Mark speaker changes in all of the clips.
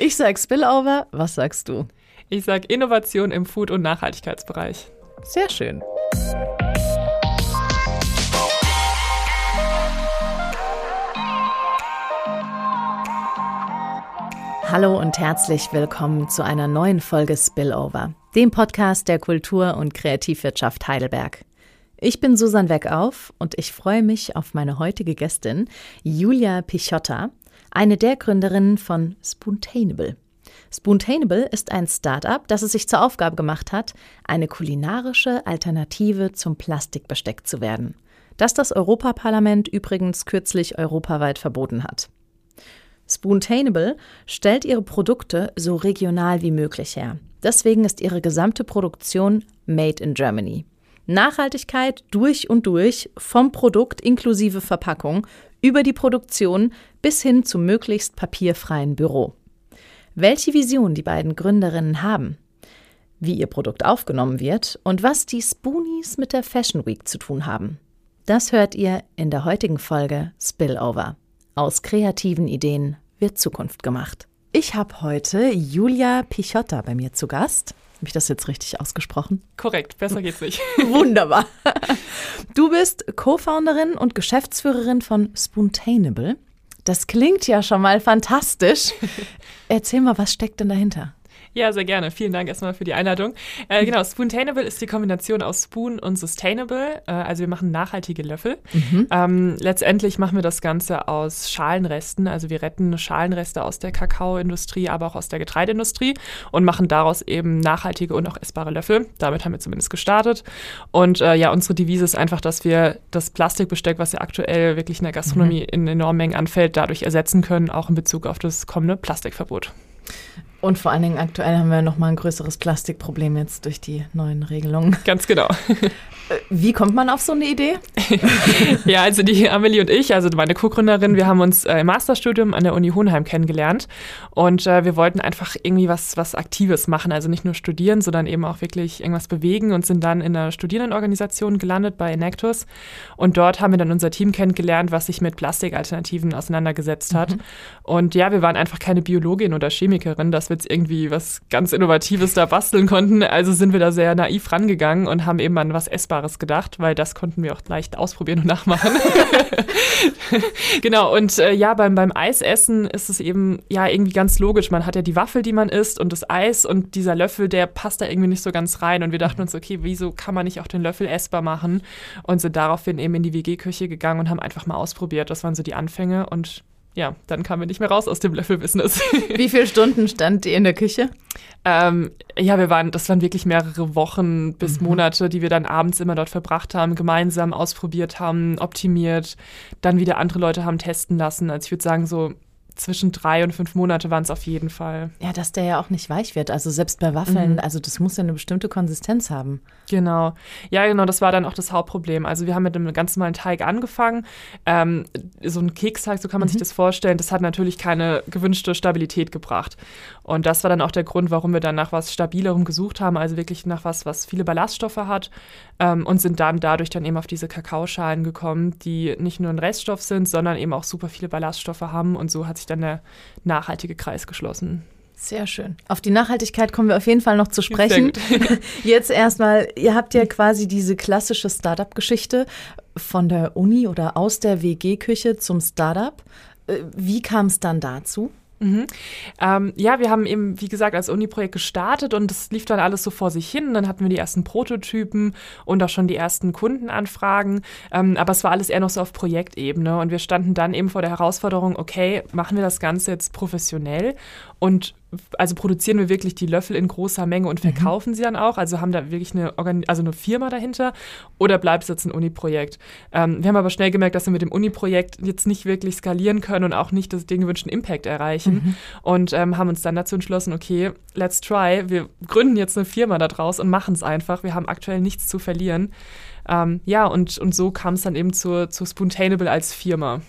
Speaker 1: Ich sag Spillover, was sagst du?
Speaker 2: Ich sag Innovation im Food- und Nachhaltigkeitsbereich.
Speaker 1: Sehr schön. Hallo und herzlich willkommen zu einer neuen Folge Spillover, dem Podcast der Kultur- und Kreativwirtschaft Heidelberg. Ich bin Susan Weckauf und ich freue mich auf meine heutige Gästin, Julia Pichotta, eine der Gründerinnen von Spoontainable. Spoontainable ist ein Start-up, das es sich zur Aufgabe gemacht hat, eine kulinarische Alternative zum Plastikbesteck zu werden, das das Europaparlament übrigens kürzlich europaweit verboten hat. Spoontainable stellt ihre Produkte so regional wie möglich her. Deswegen ist ihre gesamte Produktion made in Germany. Nachhaltigkeit durch und durch, vom Produkt inklusive Verpackung über die Produktion bis hin zum möglichst papierfreien Büro. Welche Vision die beiden Gründerinnen haben, wie ihr Produkt aufgenommen wird und was die Spoonies mit der Fashion Week zu tun haben, das hört ihr in der heutigen Folge Spillover. Aus kreativen Ideen wird Zukunft gemacht. Ich habe heute Julia Pichotta bei mir zu Gast. Habe ich das jetzt richtig ausgesprochen?
Speaker 2: Korrekt, besser geht's nicht.
Speaker 1: Wunderbar. Du bist Co-Founderin und Geschäftsführerin von Spoontainable. Das klingt ja schon mal fantastisch. Erzähl mal, was steckt denn dahinter?
Speaker 2: Ja, sehr gerne. Vielen Dank erstmal für die Einladung. Äh, genau, Spoontainable ist die Kombination aus Spoon und Sustainable. Äh, also wir machen nachhaltige Löffel. Mhm. Ähm, letztendlich machen wir das Ganze aus Schalenresten. Also wir retten Schalenreste aus der Kakaoindustrie, aber auch aus der Getreideindustrie und machen daraus eben nachhaltige und auch essbare Löffel. Damit haben wir zumindest gestartet. Und äh, ja, unsere Devise ist einfach, dass wir das Plastikbesteck, was ja aktuell wirklich in der Gastronomie mhm. in enormen Mengen anfällt, dadurch ersetzen können, auch in Bezug auf das kommende Plastikverbot.
Speaker 1: Und vor allen Dingen aktuell haben wir noch mal ein größeres Plastikproblem jetzt durch die neuen Regelungen.
Speaker 2: Ganz genau.
Speaker 1: Wie kommt man auf so eine Idee?
Speaker 2: ja, also die Amelie und ich, also meine Co-Gründerin, wir haben uns äh, im Masterstudium an der Uni Hohenheim kennengelernt und äh, wir wollten einfach irgendwie was, was Aktives machen, also nicht nur studieren, sondern eben auch wirklich irgendwas bewegen und sind dann in einer Studierendenorganisation gelandet bei Enactus und dort haben wir dann unser Team kennengelernt, was sich mit Plastikalternativen auseinandergesetzt hat. Mhm. Und ja, wir waren einfach keine Biologin oder Chemikerin, dass wir jetzt irgendwie was ganz Innovatives da basteln konnten, also sind wir da sehr naiv rangegangen und haben eben an was essbar Essbares gedacht, weil das konnten wir auch leicht ausprobieren und nachmachen. genau, und äh, ja, beim, beim Eisessen ist es eben ja irgendwie ganz logisch. Man hat ja die Waffel, die man isst und das Eis und dieser Löffel, der passt da irgendwie nicht so ganz rein. Und wir dachten uns, okay, wieso kann man nicht auch den Löffel essbar machen? Und sind daraufhin eben in die WG-Küche gegangen und haben einfach mal ausprobiert. Das waren so die Anfänge und ja, dann kamen wir nicht mehr raus aus dem Löffelbusiness.
Speaker 1: Wie viele Stunden stand ihr in der Küche?
Speaker 2: Ähm, ja, wir waren, das waren wirklich mehrere Wochen bis mhm. Monate, die wir dann abends immer dort verbracht haben, gemeinsam ausprobiert haben, optimiert, dann wieder andere Leute haben testen lassen. Also ich würde sagen, so zwischen drei und fünf Monate waren es auf jeden Fall.
Speaker 1: Ja, dass der ja auch nicht weich wird. Also selbst bei Waffeln, mhm. also das muss ja eine bestimmte Konsistenz haben.
Speaker 2: Genau. Ja, genau, das war dann auch das Hauptproblem. Also wir haben mit einem ganz normalen Teig angefangen. Ähm, so ein Keksteig, so kann man mhm. sich das vorstellen, das hat natürlich keine gewünschte Stabilität gebracht. Und das war dann auch der Grund, warum wir dann nach was Stabilerem gesucht haben, also wirklich nach was, was viele Ballaststoffe hat ähm, und sind dann dadurch dann eben auf diese Kakaoschalen gekommen, die nicht nur ein Reststoff sind, sondern eben auch super viele Ballaststoffe haben und so hat sich dann der nachhaltige Kreis geschlossen.
Speaker 1: Sehr schön. Auf die Nachhaltigkeit kommen wir auf jeden Fall noch zu sprechen. Jetzt erstmal, ihr habt ja quasi diese klassische Startup-Geschichte von der Uni oder aus der WG-Küche zum Startup. Äh, wie kam es dann dazu?
Speaker 2: Mhm. Ähm, ja, wir haben eben, wie gesagt, als Uni-Projekt gestartet und es lief dann alles so vor sich hin. Dann hatten wir die ersten Prototypen und auch schon die ersten Kundenanfragen. Ähm, aber es war alles eher noch so auf Projektebene und wir standen dann eben vor der Herausforderung, okay, machen wir das Ganze jetzt professionell und also produzieren wir wirklich die Löffel in großer Menge und mhm. verkaufen mhm. sie dann auch? Also haben da wirklich eine, Organ also eine Firma dahinter oder bleibt es jetzt ein Uni-Projekt? Ähm, wir haben aber schnell gemerkt, dass wir mit dem Uni-Projekt jetzt nicht wirklich skalieren können und auch nicht das, den gewünschten Impact erreichen mhm. und ähm, haben uns dann dazu entschlossen, okay, let's try. Wir gründen jetzt eine Firma daraus und machen es einfach. Wir haben aktuell nichts zu verlieren. Ähm, ja, und, und so kam es dann eben zur, zur Spoontainable als Firma.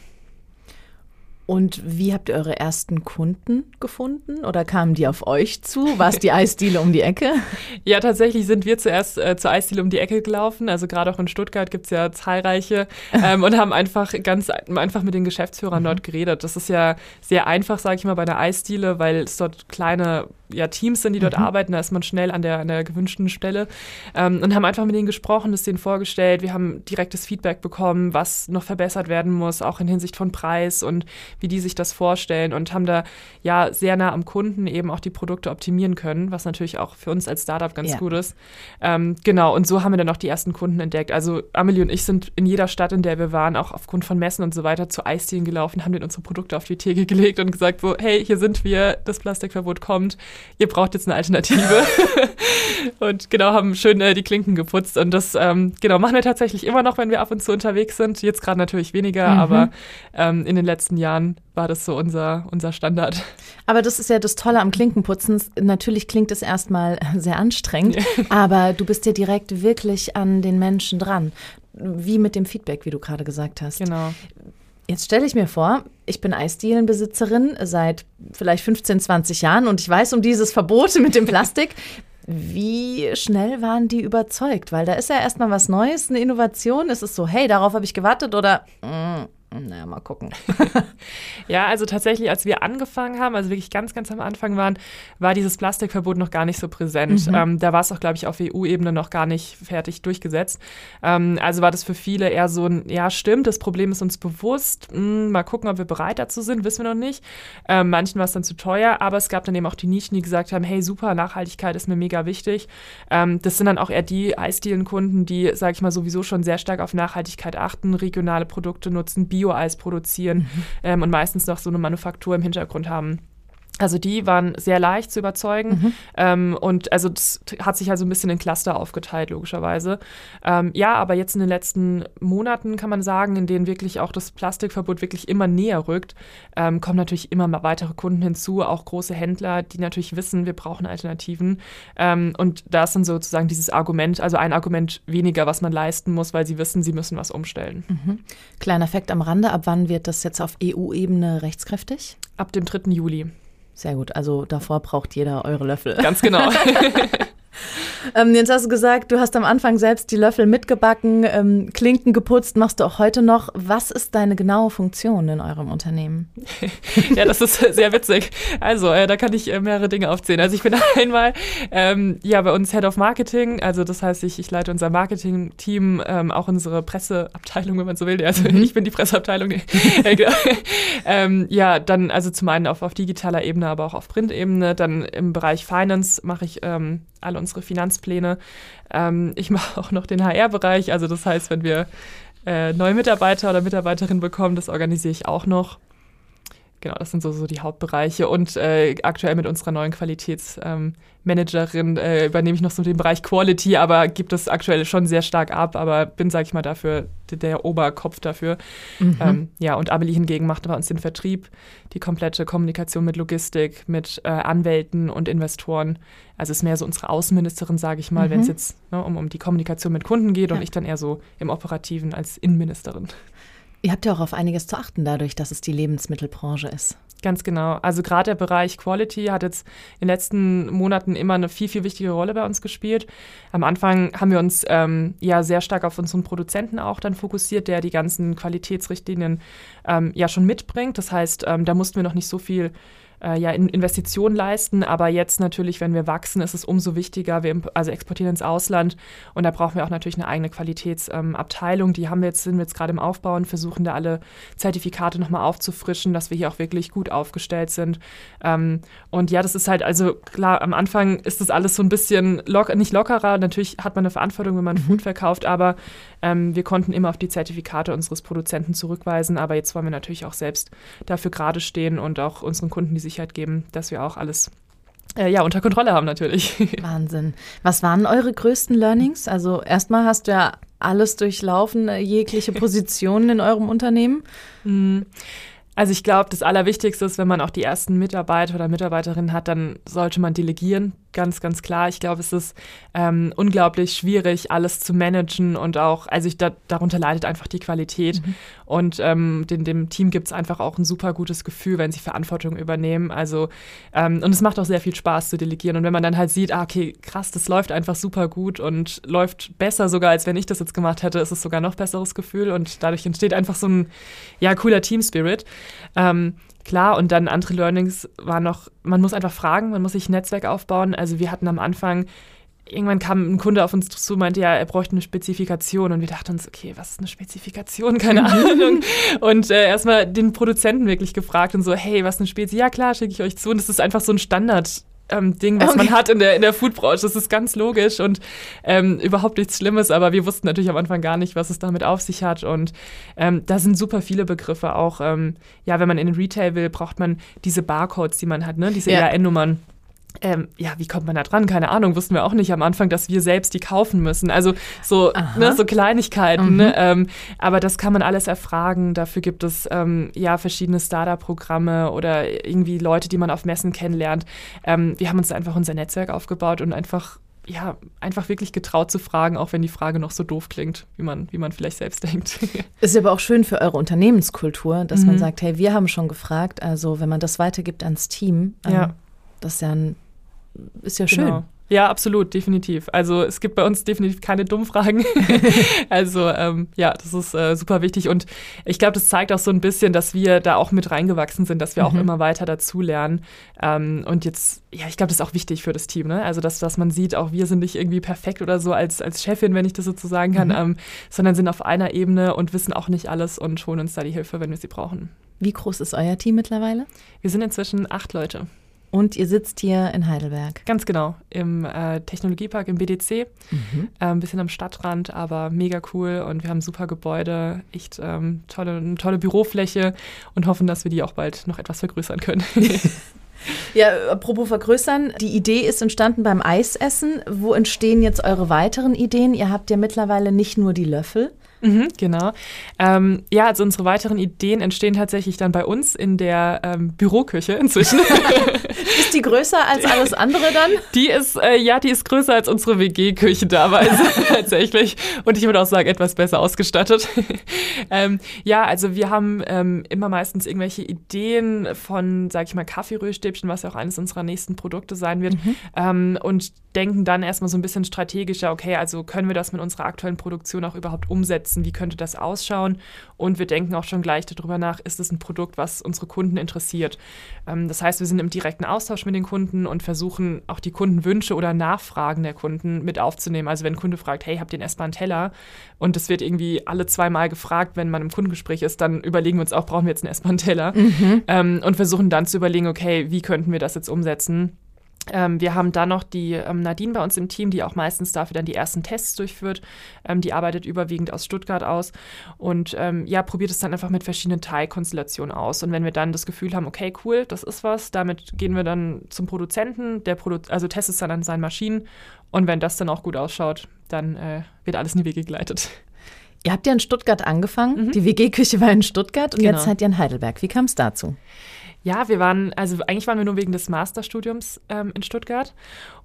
Speaker 1: Und wie habt ihr eure ersten Kunden gefunden oder kamen die auf euch zu? War es die Eisdiele um die Ecke?
Speaker 2: Ja, tatsächlich sind wir zuerst äh, zur Eisdiele um die Ecke gelaufen. Also gerade auch in Stuttgart gibt es ja zahlreiche ähm, und haben einfach ganz einfach mit den Geschäftsführern mhm. dort geredet. Das ist ja sehr einfach, sage ich mal, bei einer Eisdiele, weil es dort kleine ja, Teams sind, die dort mhm. arbeiten. Da ist man schnell an der, an der gewünschten Stelle ähm, und haben einfach mit denen gesprochen, das denen vorgestellt. Wir haben direktes Feedback bekommen, was noch verbessert werden muss, auch in Hinsicht von Preis und wie die sich das vorstellen und haben da ja sehr nah am Kunden eben auch die Produkte optimieren können, was natürlich auch für uns als Startup ganz ja. gut ist. Ähm, genau, und so haben wir dann auch die ersten Kunden entdeckt. Also Amelie und ich sind in jeder Stadt, in der wir waren, auch aufgrund von Messen und so weiter, zu Eisdielen gelaufen, haben denen unsere Produkte auf die Theke gelegt und gesagt so, hey, hier sind wir, das Plastikverbot kommt, ihr braucht jetzt eine Alternative. und genau, haben schön äh, die Klinken geputzt und das ähm, genau machen wir tatsächlich immer noch, wenn wir ab und zu unterwegs sind. Jetzt gerade natürlich weniger, mhm. aber ähm, in den letzten Jahren war das so unser, unser Standard.
Speaker 1: Aber das ist ja das Tolle am Klinkenputzen. Natürlich klingt es erstmal sehr anstrengend, aber du bist ja direkt wirklich an den Menschen dran. Wie mit dem Feedback, wie du gerade gesagt hast.
Speaker 2: Genau.
Speaker 1: Jetzt stelle ich mir vor, ich bin Eisdielenbesitzerin seit vielleicht 15, 20 Jahren und ich weiß um dieses Verbot mit dem Plastik. Wie schnell waren die überzeugt? Weil da ist ja erstmal was Neues, eine Innovation. Ist es so, hey, darauf habe ich gewartet oder mm, naja, mal gucken.
Speaker 2: ja, also tatsächlich, als wir angefangen haben, also wirklich ganz, ganz am Anfang waren, war dieses Plastikverbot noch gar nicht so präsent. Mhm. Ähm, da war es auch, glaube ich, auf EU-Ebene noch gar nicht fertig durchgesetzt. Ähm, also war das für viele eher so ein, ja, stimmt, das Problem ist uns bewusst. Hm, mal gucken, ob wir bereit dazu sind, wissen wir noch nicht. Ähm, manchen war es dann zu teuer, aber es gab dann eben auch die Nischen, die gesagt haben, hey, super, Nachhaltigkeit ist mir mega wichtig. Ähm, das sind dann auch eher die Eisdielenkunden, die, sage ich mal, sowieso schon sehr stark auf Nachhaltigkeit achten, regionale Produkte nutzen, Bio Bio-Eis produzieren mhm. ähm, und meistens noch so eine Manufaktur im Hintergrund haben. Also die waren sehr leicht zu überzeugen mhm. ähm, und also das hat sich also ein bisschen in Cluster aufgeteilt, logischerweise. Ähm, ja, aber jetzt in den letzten Monaten kann man sagen, in denen wirklich auch das Plastikverbot wirklich immer näher rückt, ähm, kommen natürlich immer mal weitere Kunden hinzu, auch große Händler, die natürlich wissen, wir brauchen Alternativen. Ähm, und da ist dann sozusagen dieses Argument, also ein Argument weniger, was man leisten muss, weil sie wissen, sie müssen was umstellen.
Speaker 1: Mhm. Kleiner Fakt am Rande, ab wann wird das jetzt auf EU-Ebene rechtskräftig?
Speaker 2: Ab dem 3. Juli.
Speaker 1: Sehr gut. Also davor braucht jeder eure Löffel.
Speaker 2: Ganz genau.
Speaker 1: Ähm, jetzt hast du gesagt, du hast am Anfang selbst die Löffel mitgebacken, ähm, Klinken geputzt, machst du auch heute noch. Was ist deine genaue Funktion in eurem Unternehmen?
Speaker 2: ja, das ist sehr witzig. Also, äh, da kann ich äh, mehrere Dinge aufzählen. Also, ich bin einmal ähm, ja bei uns Head of Marketing. Also, das heißt, ich, ich leite unser Marketing-Team, ähm, auch unsere Presseabteilung, wenn man so will. Also, mhm. ich bin die Presseabteilung. Ähm, ja, dann also zum einen auf, auf digitaler Ebene, aber auch auf Print-Ebene. Dann im Bereich Finance mache ich ähm, alle unsere Finanzpläne. Ähm, ich mache auch noch den HR-Bereich, also das heißt, wenn wir äh, neue Mitarbeiter oder Mitarbeiterinnen bekommen, das organisiere ich auch noch. Genau, das sind so, so die Hauptbereiche. Und äh, aktuell mit unserer neuen Qualitätsmanagerin ähm, äh, übernehme ich noch so den Bereich Quality, aber gibt es aktuell schon sehr stark ab, aber bin, sage ich mal, dafür der, Oberkopf dafür. Mhm. Ähm, ja, und Amelie hingegen macht bei uns den Vertrieb, die komplette Kommunikation mit Logistik, mit äh, Anwälten und Investoren. Also ist mehr so unsere Außenministerin, sage ich mal, mhm. wenn es jetzt ne, um, um die Kommunikation mit Kunden geht ja. und ich dann eher so im Operativen als Innenministerin.
Speaker 1: Ihr habt ja auch auf einiges zu achten, dadurch, dass es die Lebensmittelbranche ist.
Speaker 2: Ganz genau. Also gerade der Bereich Quality hat jetzt in den letzten Monaten immer eine viel, viel wichtige Rolle bei uns gespielt. Am Anfang haben wir uns ähm, ja sehr stark auf unseren Produzenten auch dann fokussiert, der die ganzen Qualitätsrichtlinien ähm, ja schon mitbringt. Das heißt, ähm, da mussten wir noch nicht so viel äh, ja, Investitionen leisten. Aber jetzt natürlich, wenn wir wachsen, ist es umso wichtiger. Wir also exportieren ins Ausland und da brauchen wir auch natürlich eine eigene Qualitätsabteilung. Ähm, die haben wir jetzt, sind wir jetzt gerade im Aufbau und versuchen da alle Zertifikate nochmal aufzufrischen, dass wir hier auch wirklich gut aufgestellt sind. Ähm, und ja, das ist halt, also klar, am Anfang ist das alles so ein bisschen lock, nicht lockerer. Natürlich hat man eine Verantwortung, wenn man mhm. Food verkauft, aber ähm, wir konnten immer auf die Zertifikate unseres Produzenten zurückweisen. Aber jetzt wollen wir natürlich auch selbst dafür gerade stehen und auch unseren Kunden diese Sicherheit geben, dass wir auch alles äh, ja, unter Kontrolle haben natürlich.
Speaker 1: Wahnsinn. Was waren eure größten Learnings? Also erstmal hast du ja alles durchlaufen, äh, jegliche Positionen in eurem Unternehmen.
Speaker 2: Mhm. Also ich glaube, das Allerwichtigste ist, wenn man auch die ersten Mitarbeiter oder Mitarbeiterinnen hat, dann sollte man delegieren. Ganz, ganz klar. Ich glaube, es ist ähm, unglaublich schwierig, alles zu managen und auch, also ich, da, darunter leidet einfach die Qualität. Mhm. Und ähm, den, dem Team gibt es einfach auch ein super gutes Gefühl, wenn sie Verantwortung übernehmen. Also, ähm, und es macht auch sehr viel Spaß zu delegieren. Und wenn man dann halt sieht, ah, okay, krass, das läuft einfach super gut und läuft besser sogar, als wenn ich das jetzt gemacht hätte, ist es sogar noch besseres Gefühl. Und dadurch entsteht einfach so ein, ja, cooler Team-Spirit. Klar, und dann andere Learnings waren noch, man muss einfach fragen, man muss sich ein Netzwerk aufbauen. Also wir hatten am Anfang, irgendwann kam ein Kunde auf uns zu, meinte, ja, er bräuchte eine Spezifikation und wir dachten uns, okay, was ist eine Spezifikation? Keine Ahnung. und äh, erstmal den Produzenten wirklich gefragt und so, hey, was ist eine Spezi? Ja, klar, schicke ich euch zu. Und das ist einfach so ein Standard ähm, Ding, was okay. man hat in der, in der Foodbranche. Das ist ganz logisch und ähm, überhaupt nichts Schlimmes, aber wir wussten natürlich am Anfang gar nicht, was es damit auf sich hat. Und ähm, da sind super viele Begriffe auch. Ähm, ja, wenn man in den Retail will, braucht man diese Barcodes, die man hat, ne? diese ja. ERN-Nummern. Ähm, ja, wie kommt man da dran? Keine Ahnung, wussten wir auch nicht am Anfang, dass wir selbst die kaufen müssen. Also so, ne, so Kleinigkeiten. Ne? Mhm. Ne? Ähm, aber das kann man alles erfragen. Dafür gibt es ähm, ja verschiedene Startup-Programme oder irgendwie Leute, die man auf Messen kennenlernt. Ähm, wir haben uns da einfach unser Netzwerk aufgebaut und einfach ja, einfach wirklich getraut zu fragen, auch wenn die Frage noch so doof klingt, wie man, wie man vielleicht selbst denkt.
Speaker 1: Ist aber auch schön für eure Unternehmenskultur, dass mhm. man sagt, hey, wir haben schon gefragt, also wenn man das weitergibt ans Team, ja. Das ist ja, ein, ist ja schön. Genau.
Speaker 2: Ja, absolut, definitiv. Also es gibt bei uns definitiv keine Dummfragen. also ähm, ja, das ist äh, super wichtig und ich glaube, das zeigt auch so ein bisschen, dass wir da auch mit reingewachsen sind, dass wir mhm. auch immer weiter dazulernen. Ähm, und jetzt, ja, ich glaube, das ist auch wichtig für das Team, ne? Also dass, dass man sieht, auch wir sind nicht irgendwie perfekt oder so als, als Chefin, wenn ich das so sagen kann, mhm. ähm, sondern sind auf einer Ebene und wissen auch nicht alles und holen uns da die Hilfe, wenn wir sie brauchen.
Speaker 1: Wie groß ist euer Team mittlerweile?
Speaker 2: Wir sind inzwischen acht Leute.
Speaker 1: Und ihr sitzt hier in Heidelberg.
Speaker 2: Ganz genau, im äh, Technologiepark im BDC. Mhm. Äh, ein bisschen am Stadtrand, aber mega cool und wir haben super Gebäude, echt ähm, tolle, eine tolle Bürofläche und hoffen, dass wir die auch bald noch etwas vergrößern können.
Speaker 1: ja, apropos vergrößern, die Idee ist entstanden beim Eisessen. Wo entstehen jetzt eure weiteren Ideen? Ihr habt ja mittlerweile nicht nur die Löffel,
Speaker 2: Mhm, genau. Ähm, ja, also unsere weiteren Ideen entstehen tatsächlich dann bei uns in der ähm, Büroküche inzwischen.
Speaker 1: ist die größer als alles andere dann?
Speaker 2: Die ist, äh, ja, die ist größer als unsere WG-Küche damals tatsächlich. Und ich würde auch sagen, etwas besser ausgestattet. ähm, ja, also wir haben ähm, immer meistens irgendwelche Ideen von, sag ich mal, Kaffeerührstäbchen, was ja auch eines unserer nächsten Produkte sein wird. Mhm. Ähm, und denken dann erstmal so ein bisschen strategischer, okay, also können wir das mit unserer aktuellen Produktion auch überhaupt umsetzen? Wie könnte das ausschauen? Und wir denken auch schon gleich darüber nach, ist es ein Produkt, was unsere Kunden interessiert? Ähm, das heißt, wir sind im direkten Austausch mit den Kunden und versuchen auch die Kundenwünsche oder Nachfragen der Kunden mit aufzunehmen. Also wenn ein Kunde fragt, hey, habt ihr einen essbaren Teller? Und das wird irgendwie alle zwei Mal gefragt, wenn man im Kundengespräch ist, dann überlegen wir uns auch, brauchen wir jetzt einen essbaren Teller? Mhm. Ähm, und versuchen dann zu überlegen, okay, wie könnten wir das jetzt umsetzen? Ähm, wir haben dann noch die ähm, Nadine bei uns im Team, die auch meistens dafür dann die ersten Tests durchführt. Ähm, die arbeitet überwiegend aus Stuttgart aus und ähm, ja, probiert es dann einfach mit verschiedenen Teilkonstellationen aus. Und wenn wir dann das Gefühl haben, okay, cool, das ist was, damit gehen wir dann zum Produzenten, der Produ also testet es dann an seinen Maschinen und wenn das dann auch gut ausschaut, dann äh, wird alles in die Wege geleitet.
Speaker 1: Ihr habt ja in Stuttgart angefangen, mhm. die WG-Küche war in Stuttgart und genau. jetzt seid ihr in Heidelberg. Wie kam es dazu?
Speaker 2: Ja, wir waren, also eigentlich waren wir nur wegen des Masterstudiums ähm, in Stuttgart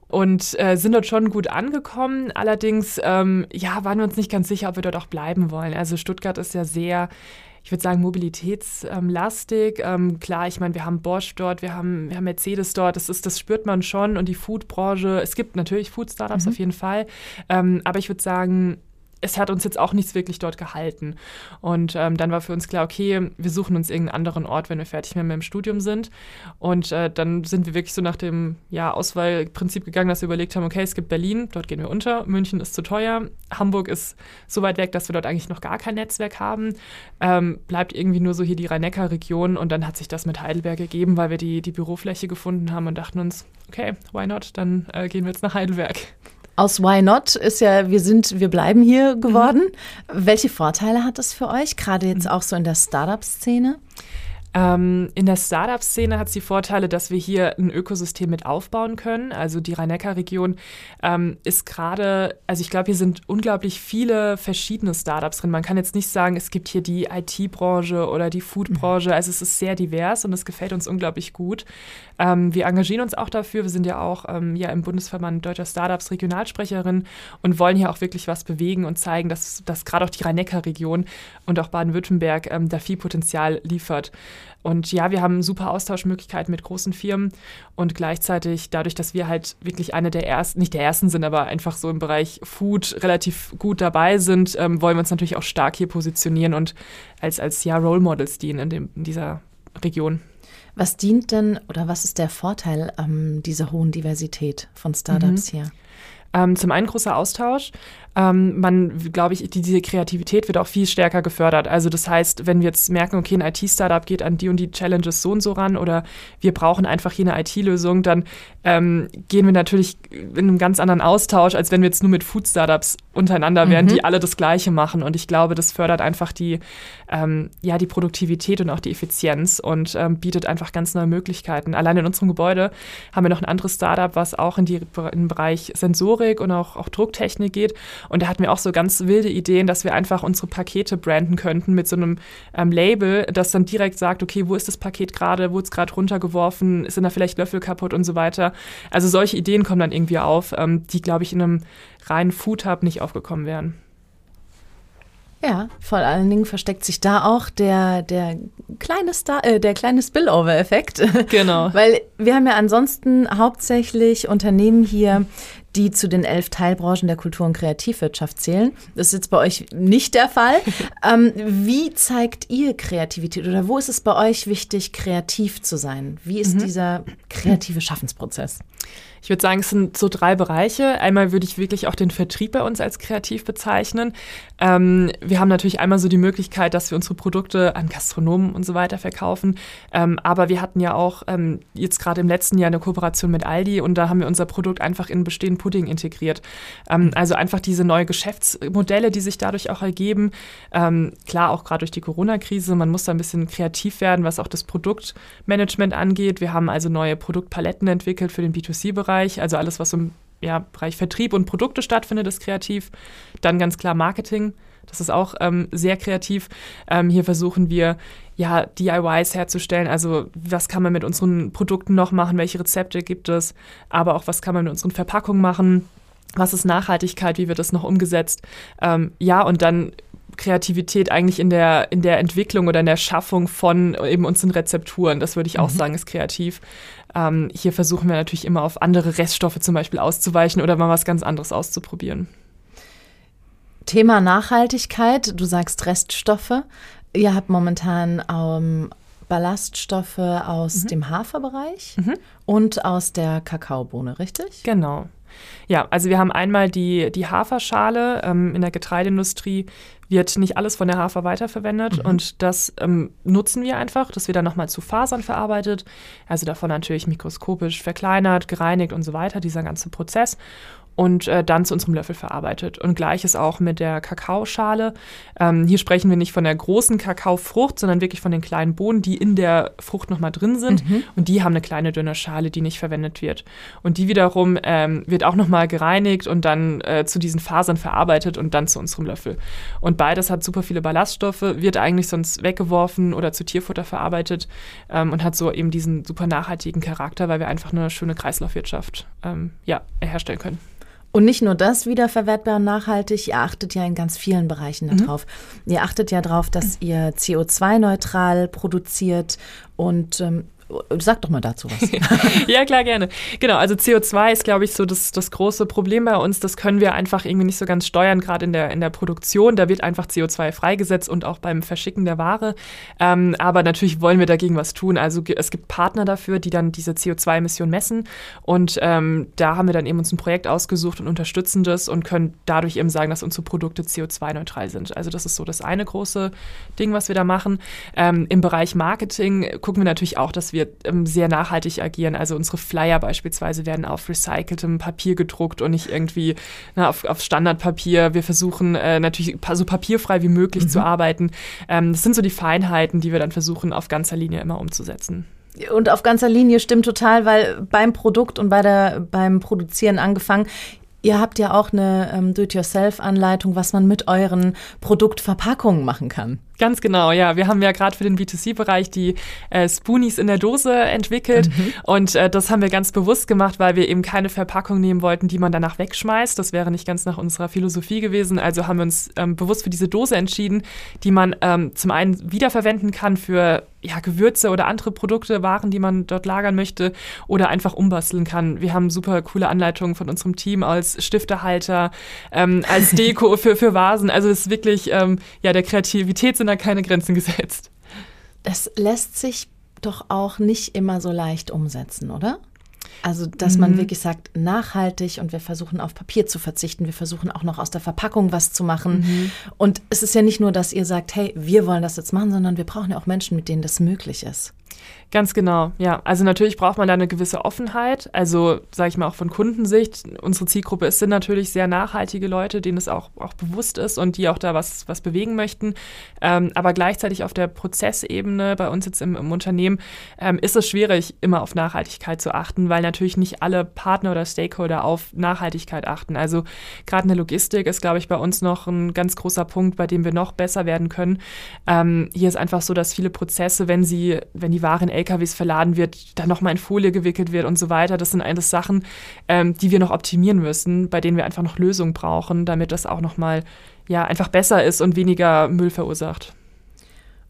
Speaker 2: und äh, sind dort schon gut angekommen. Allerdings, ähm, ja, waren wir uns nicht ganz sicher, ob wir dort auch bleiben wollen. Also Stuttgart ist ja sehr ich würde sagen, mobilitätslastig. Ähm, klar, ich meine, wir haben Bosch dort, wir haben, wir haben Mercedes dort, das, ist, das spürt man schon und die Foodbranche, es gibt natürlich Food-Startups mhm. auf jeden Fall, ähm, aber ich würde sagen, es hat uns jetzt auch nichts wirklich dort gehalten. Und ähm, dann war für uns klar, okay, wir suchen uns irgendeinen anderen Ort, wenn wir fertig mit dem Studium sind. Und äh, dann sind wir wirklich so nach dem ja, Auswahlprinzip gegangen, dass wir überlegt haben, okay, es gibt Berlin, dort gehen wir unter, München ist zu teuer, Hamburg ist so weit weg, dass wir dort eigentlich noch gar kein Netzwerk haben. Ähm, bleibt irgendwie nur so hier die Rhein-Neckar-Region und dann hat sich das mit Heidelberg gegeben, weil wir die, die Bürofläche gefunden haben und dachten uns, okay, why not, dann äh, gehen wir jetzt nach Heidelberg.
Speaker 1: Aus Why Not ist ja, wir sind, wir bleiben hier geworden. Mhm. Welche Vorteile hat das für euch, gerade jetzt mhm. auch so in der Startup-Szene?
Speaker 2: Ähm, in der Startup-Szene hat es die Vorteile, dass wir hier ein Ökosystem mit aufbauen können. Also die Rhein-Neckar-Region ähm, ist gerade, also ich glaube, hier sind unglaublich viele verschiedene Startups drin. Man kann jetzt nicht sagen, es gibt hier die IT-Branche oder die Food-Branche. Also es ist sehr divers und es gefällt uns unglaublich gut. Ähm, wir engagieren uns auch dafür. Wir sind ja auch ähm, ja, im Bundesverband Deutscher Startups Regionalsprecherin und wollen hier auch wirklich was bewegen und zeigen, dass, dass gerade auch die Rhein-Neckar-Region und auch Baden-Württemberg ähm, da viel Potenzial liefert. Und ja, wir haben super Austauschmöglichkeiten mit großen Firmen und gleichzeitig dadurch, dass wir halt wirklich eine der ersten, nicht der ersten sind, aber einfach so im Bereich Food relativ gut dabei sind, ähm, wollen wir uns natürlich auch stark hier positionieren und als, als ja, Role Models dienen in, dem, in dieser Region.
Speaker 1: Was dient denn oder was ist der Vorteil ähm, dieser hohen Diversität von Startups mhm. hier?
Speaker 2: Ähm, zum einen großer Austausch. Ähm, man, glaube ich, die, diese Kreativität wird auch viel stärker gefördert. Also das heißt, wenn wir jetzt merken, okay, ein IT-Startup geht an die und die Challenges so und so ran oder wir brauchen einfach hier eine IT-Lösung, dann ähm, gehen wir natürlich in einem ganz anderen Austausch, als wenn wir jetzt nur mit Food-Startups untereinander wären, mhm. die alle das Gleiche machen. Und ich glaube, das fördert einfach die, ähm, ja, die Produktivität und auch die Effizienz und ähm, bietet einfach ganz neue Möglichkeiten. Allein in unserem Gebäude haben wir noch ein anderes Startup, was auch in, die, in den Bereich Sensorik und auch, auch Drucktechnik geht. Und da hatten wir auch so ganz wilde Ideen, dass wir einfach unsere Pakete branden könnten mit so einem ähm, Label, das dann direkt sagt, okay, wo ist das Paket gerade, wurde es gerade runtergeworfen, sind da vielleicht Löffel kaputt und so weiter. Also solche Ideen kommen dann irgendwie auf, ähm, die, glaube ich, in einem reinen Food Hub nicht aufgekommen wären.
Speaker 1: Ja, vor allen Dingen versteckt sich da auch der, der kleine Star, äh, der kleine Spillover-Effekt.
Speaker 2: Genau.
Speaker 1: Weil wir haben ja ansonsten hauptsächlich Unternehmen hier, die zu den elf Teilbranchen der Kultur- und Kreativwirtschaft zählen. Das ist jetzt bei euch nicht der Fall. ähm, wie zeigt ihr Kreativität oder wo ist es bei euch wichtig, kreativ zu sein? Wie ist mhm. dieser kreative Schaffensprozess?
Speaker 2: Ich würde sagen, es sind so drei Bereiche. Einmal würde ich wirklich auch den Vertrieb bei uns als kreativ bezeichnen. Ähm, wir haben natürlich einmal so die Möglichkeit, dass wir unsere Produkte an Gastronomen und so weiter verkaufen. Ähm, aber wir hatten ja auch ähm, jetzt gerade im letzten Jahr eine Kooperation mit Aldi und da haben wir unser Produkt einfach in bestehenden Pudding integriert. Ähm, also einfach diese neue Geschäftsmodelle, die sich dadurch auch ergeben. Ähm, klar, auch gerade durch die Corona-Krise. Man muss da ein bisschen kreativ werden, was auch das Produktmanagement angeht. Wir haben also neue Produktpaletten entwickelt für den B2C-Bereich. Bereich, also alles, was im ja, Bereich Vertrieb und Produkte stattfindet, ist kreativ. Dann ganz klar Marketing. Das ist auch ähm, sehr kreativ. Ähm, hier versuchen wir ja DIYs herzustellen. Also was kann man mit unseren Produkten noch machen? Welche Rezepte gibt es? Aber auch was kann man mit unseren Verpackungen machen? Was ist Nachhaltigkeit? Wie wird das noch umgesetzt? Ähm, ja, und dann Kreativität eigentlich in der, in der Entwicklung oder in der Schaffung von eben unseren Rezepturen. Das würde ich auch mhm. sagen, ist kreativ. Ähm, hier versuchen wir natürlich immer auf andere Reststoffe zum Beispiel auszuweichen oder mal was ganz anderes auszuprobieren.
Speaker 1: Thema Nachhaltigkeit, du sagst Reststoffe. Ihr habt momentan ähm, Ballaststoffe aus mhm. dem Haferbereich mhm. und aus der Kakaobohne, richtig?
Speaker 2: Genau. Ja, also wir haben einmal die, die Haferschale ähm, in der Getreideindustrie wird nicht alles von der Hafer weiterverwendet mhm. und das ähm, nutzen wir einfach. Das wird dann nochmal zu Fasern verarbeitet, also davon natürlich mikroskopisch verkleinert, gereinigt und so weiter, dieser ganze Prozess und äh, dann zu unserem Löffel verarbeitet. Und gleiches auch mit der Kakaoschale. Ähm, hier sprechen wir nicht von der großen Kakaofrucht, sondern wirklich von den kleinen Bohnen, die in der Frucht nochmal drin sind. Mhm. Und die haben eine kleine dünne Schale, die nicht verwendet wird. Und die wiederum ähm, wird auch nochmal gereinigt und dann äh, zu diesen Fasern verarbeitet und dann zu unserem Löffel. Und beides hat super viele Ballaststoffe, wird eigentlich sonst weggeworfen oder zu Tierfutter verarbeitet ähm, und hat so eben diesen super nachhaltigen Charakter, weil wir einfach eine schöne Kreislaufwirtschaft ähm, ja, herstellen können.
Speaker 1: Und nicht nur das wiederverwertbar und nachhaltig, ihr achtet ja in ganz vielen Bereichen mhm. darauf. Mhm. Ihr achtet ja darauf, dass ihr CO2-neutral produziert und ähm, Sag doch mal dazu was.
Speaker 2: ja, klar, gerne. Genau, also CO2 ist, glaube ich, so das, das große Problem bei uns. Das können wir einfach irgendwie nicht so ganz steuern, gerade in der, in der Produktion. Da wird einfach CO2 freigesetzt und auch beim Verschicken der Ware. Ähm, aber natürlich wollen wir dagegen was tun. Also es gibt Partner dafür, die dann diese CO2-Emissionen messen. Und ähm, da haben wir dann eben uns ein Projekt ausgesucht und unterstützen das und können dadurch eben sagen, dass unsere Produkte CO2-neutral sind. Also das ist so das eine große Ding, was wir da machen. Ähm, Im Bereich Marketing gucken wir natürlich auch, dass wir wir ähm, sehr nachhaltig agieren. Also unsere Flyer beispielsweise werden auf recyceltem Papier gedruckt und nicht irgendwie na, auf, auf Standardpapier. Wir versuchen äh, natürlich so papierfrei wie möglich mhm. zu arbeiten. Ähm, das sind so die Feinheiten, die wir dann versuchen auf ganzer Linie immer umzusetzen.
Speaker 1: Und auf ganzer Linie stimmt total, weil beim Produkt und bei der, beim Produzieren angefangen, Ihr habt ja auch eine ähm, Do-it-yourself-Anleitung, was man mit euren Produktverpackungen machen kann.
Speaker 2: Ganz genau, ja. Wir haben ja gerade für den B2C-Bereich die äh, Spoonies in der Dose entwickelt mhm. und äh, das haben wir ganz bewusst gemacht, weil wir eben keine Verpackung nehmen wollten, die man danach wegschmeißt. Das wäre nicht ganz nach unserer Philosophie gewesen. Also haben wir uns ähm, bewusst für diese Dose entschieden, die man ähm, zum einen wiederverwenden kann für ja, Gewürze oder andere Produkte, Waren, die man dort lagern möchte oder einfach umbasteln kann. Wir haben super coole Anleitungen von unserem Team als Stiftehalter, ähm, als Deko für, für Vasen. Also es ist wirklich, ähm, ja, der Kreativität sind da keine Grenzen gesetzt.
Speaker 1: Das lässt sich doch auch nicht immer so leicht umsetzen, oder? Also, dass mhm. man wirklich sagt, nachhaltig und wir versuchen auf Papier zu verzichten. Wir versuchen auch noch aus der Verpackung was zu machen. Mhm. Und es ist ja nicht nur, dass ihr sagt, hey, wir wollen das jetzt machen, sondern wir brauchen ja auch Menschen, mit denen das möglich ist.
Speaker 2: Ganz genau, ja. Also natürlich braucht man da eine gewisse Offenheit. Also sage ich mal auch von Kundensicht. Unsere Zielgruppe ist, sind natürlich sehr nachhaltige Leute, denen es auch, auch bewusst ist und die auch da was, was bewegen möchten. Ähm, aber gleichzeitig auf der Prozessebene bei uns jetzt im, im Unternehmen ähm, ist es schwierig, immer auf Nachhaltigkeit zu achten, weil natürlich nicht alle Partner oder Stakeholder auf Nachhaltigkeit achten. Also gerade eine Logistik ist, glaube ich, bei uns noch ein ganz großer Punkt, bei dem wir noch besser werden können. Ähm, hier ist einfach so, dass viele Prozesse, wenn sie, wenn die Ware in LKWs verladen wird, dann nochmal in Folie gewickelt wird und so weiter. Das sind alles Sachen, ähm, die wir noch optimieren müssen, bei denen wir einfach noch Lösungen brauchen, damit das auch nochmal ja, einfach besser ist und weniger Müll verursacht.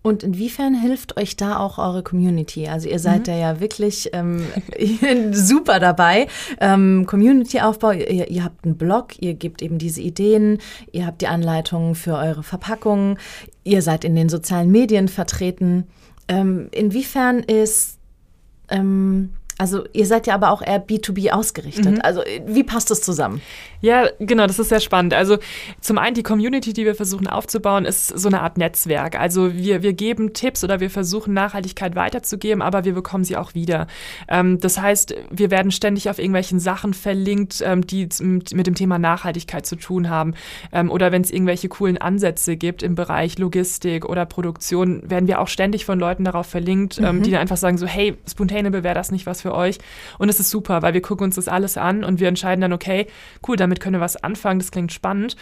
Speaker 1: Und inwiefern hilft euch da auch eure Community? Also ihr seid mhm. da ja wirklich ähm, super dabei. Ähm, Community-Aufbau, ihr, ihr, habt einen Blog, ihr gebt eben diese Ideen, ihr habt die Anleitungen für eure Verpackungen, ihr seid in den sozialen Medien vertreten. Ähm, inwiefern ist, ähm, also ihr seid ja aber auch eher B2B ausgerichtet. Mhm. Also wie passt das zusammen?
Speaker 2: Ja, genau, das ist sehr spannend. Also zum einen die Community, die wir versuchen aufzubauen, ist so eine Art Netzwerk. Also wir, wir geben Tipps oder wir versuchen Nachhaltigkeit weiterzugeben, aber wir bekommen sie auch wieder. Ähm, das heißt, wir werden ständig auf irgendwelchen Sachen verlinkt, ähm, die mit dem Thema Nachhaltigkeit zu tun haben. Ähm, oder wenn es irgendwelche coolen Ansätze gibt im Bereich Logistik oder Produktion, werden wir auch ständig von Leuten darauf verlinkt, ähm, mhm. die dann einfach sagen so, hey, Spontaneable wäre das nicht was für euch? Und es ist super, weil wir gucken uns das alles an und wir entscheiden dann, okay, cool, damit können wir was anfangen, das klingt spannend.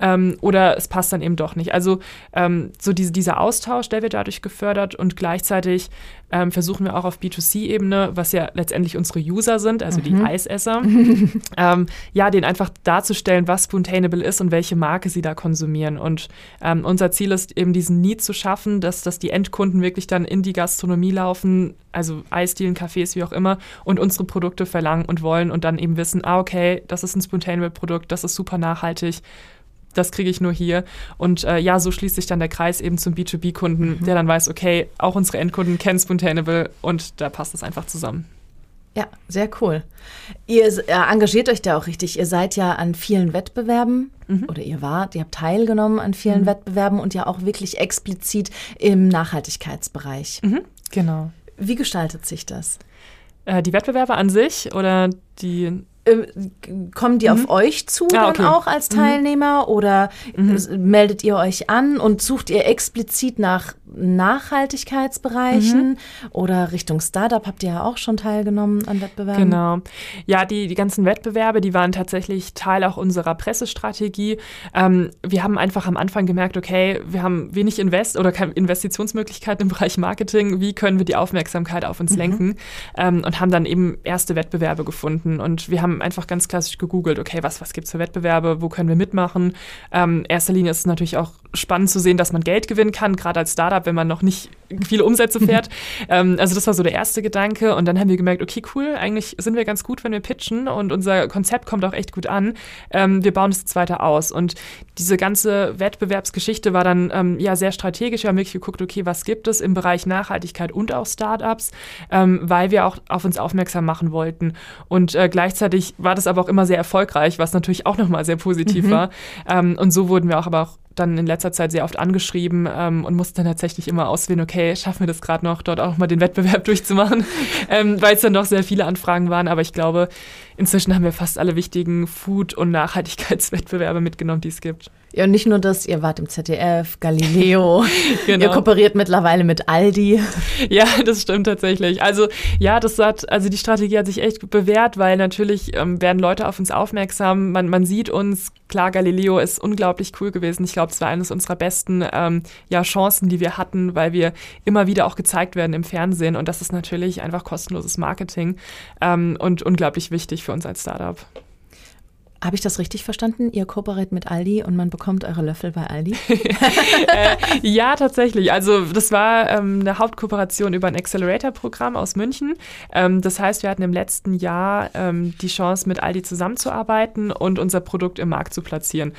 Speaker 2: Ähm, oder es passt dann eben doch nicht. Also ähm, so diese, dieser Austausch, der wird dadurch gefördert und gleichzeitig ähm, versuchen wir auch auf B2C-Ebene, was ja letztendlich unsere User sind, also mhm. die Eisesser, ähm, ja, denen einfach darzustellen, was Spoontainable ist und welche Marke sie da konsumieren. Und ähm, unser Ziel ist eben diesen Need zu schaffen, dass, dass die Endkunden wirklich dann in die Gastronomie laufen, also Eisdielen, Cafés, wie auch immer, und unsere Produkte verlangen und wollen und dann eben wissen, ah, okay, das ist ein Spoontainable-Produkt, das ist super nachhaltig das kriege ich nur hier. Und äh, ja, so schließt sich dann der Kreis eben zum B2B-Kunden, mhm. der dann weiß, okay, auch unsere Endkunden kennen Spontaneable und da passt es einfach zusammen.
Speaker 1: Ja, sehr cool. Ihr äh, engagiert euch da auch richtig. Ihr seid ja an vielen Wettbewerben mhm. oder ihr wart, ihr habt teilgenommen an vielen mhm. Wettbewerben und ja auch wirklich explizit im Nachhaltigkeitsbereich.
Speaker 2: Mhm. Genau.
Speaker 1: Wie gestaltet sich das?
Speaker 2: Äh, die Wettbewerbe an sich oder die
Speaker 1: kommen die mhm. auf euch zu ah, okay. dann auch als mhm. Teilnehmer mhm. oder mhm. meldet ihr euch an und sucht ihr explizit nach Nachhaltigkeitsbereichen mhm. oder Richtung Startup habt ihr ja auch schon teilgenommen an Wettbewerben?
Speaker 2: Genau. Ja, die, die ganzen Wettbewerbe, die waren tatsächlich Teil auch unserer Pressestrategie. Ähm, wir haben einfach am Anfang gemerkt, okay, wir haben wenig Invest oder keine Investitionsmöglichkeiten im Bereich Marketing. Wie können wir die Aufmerksamkeit auf uns mhm. lenken? Ähm, und haben dann eben erste Wettbewerbe gefunden. Und wir haben einfach ganz klassisch gegoogelt, okay, was, was gibt es für Wettbewerbe? Wo können wir mitmachen? Ähm, erster Linie ist es natürlich auch spannend zu sehen, dass man Geld gewinnen kann, gerade als Startup, wenn man noch nicht viele Umsätze fährt. ähm, also das war so der erste Gedanke. Und dann haben wir gemerkt, okay, cool, eigentlich sind wir ganz gut, wenn wir pitchen und unser Konzept kommt auch echt gut an. Ähm, wir bauen es jetzt weiter aus. Und diese ganze Wettbewerbsgeschichte war dann ähm, ja sehr strategisch. Wir haben wirklich geguckt, okay, was gibt es im Bereich Nachhaltigkeit und auch Startups, ähm, weil wir auch auf uns aufmerksam machen wollten. Und äh, gleichzeitig war das aber auch immer sehr erfolgreich, was natürlich auch nochmal sehr positiv mhm. war. Ähm, und so wurden wir auch aber auch dann in letzter Zeit sehr oft angeschrieben ähm, und musste dann tatsächlich immer auswählen, okay, schaffen wir das gerade noch, dort auch mal den Wettbewerb durchzumachen, ähm, weil es dann doch sehr viele Anfragen waren. Aber ich glaube, inzwischen haben wir fast alle wichtigen Food- und Nachhaltigkeitswettbewerbe mitgenommen, die es gibt.
Speaker 1: Ja, und nicht nur das, ihr wart im ZDF, Galileo, genau. ihr kooperiert mittlerweile mit Aldi.
Speaker 2: Ja, das stimmt tatsächlich. Also ja, das hat, also die Strategie hat sich echt bewährt, weil natürlich ähm, werden Leute auf uns aufmerksam, man, man sieht uns, klar, Galileo ist unglaublich cool gewesen. Ich glaube, es war eines unserer besten ähm, ja, Chancen, die wir hatten, weil wir immer wieder auch gezeigt werden im Fernsehen und das ist natürlich einfach kostenloses Marketing ähm, und unglaublich wichtig für uns als Startup.
Speaker 1: Habe ich das richtig verstanden? Ihr kooperiert mit Aldi und man bekommt eure Löffel bei Aldi?
Speaker 2: äh, ja, tatsächlich. Also das war ähm, eine Hauptkooperation über ein Accelerator-Programm aus München. Ähm, das heißt, wir hatten im letzten Jahr ähm, die Chance, mit Aldi zusammenzuarbeiten und unser Produkt im Markt zu platzieren.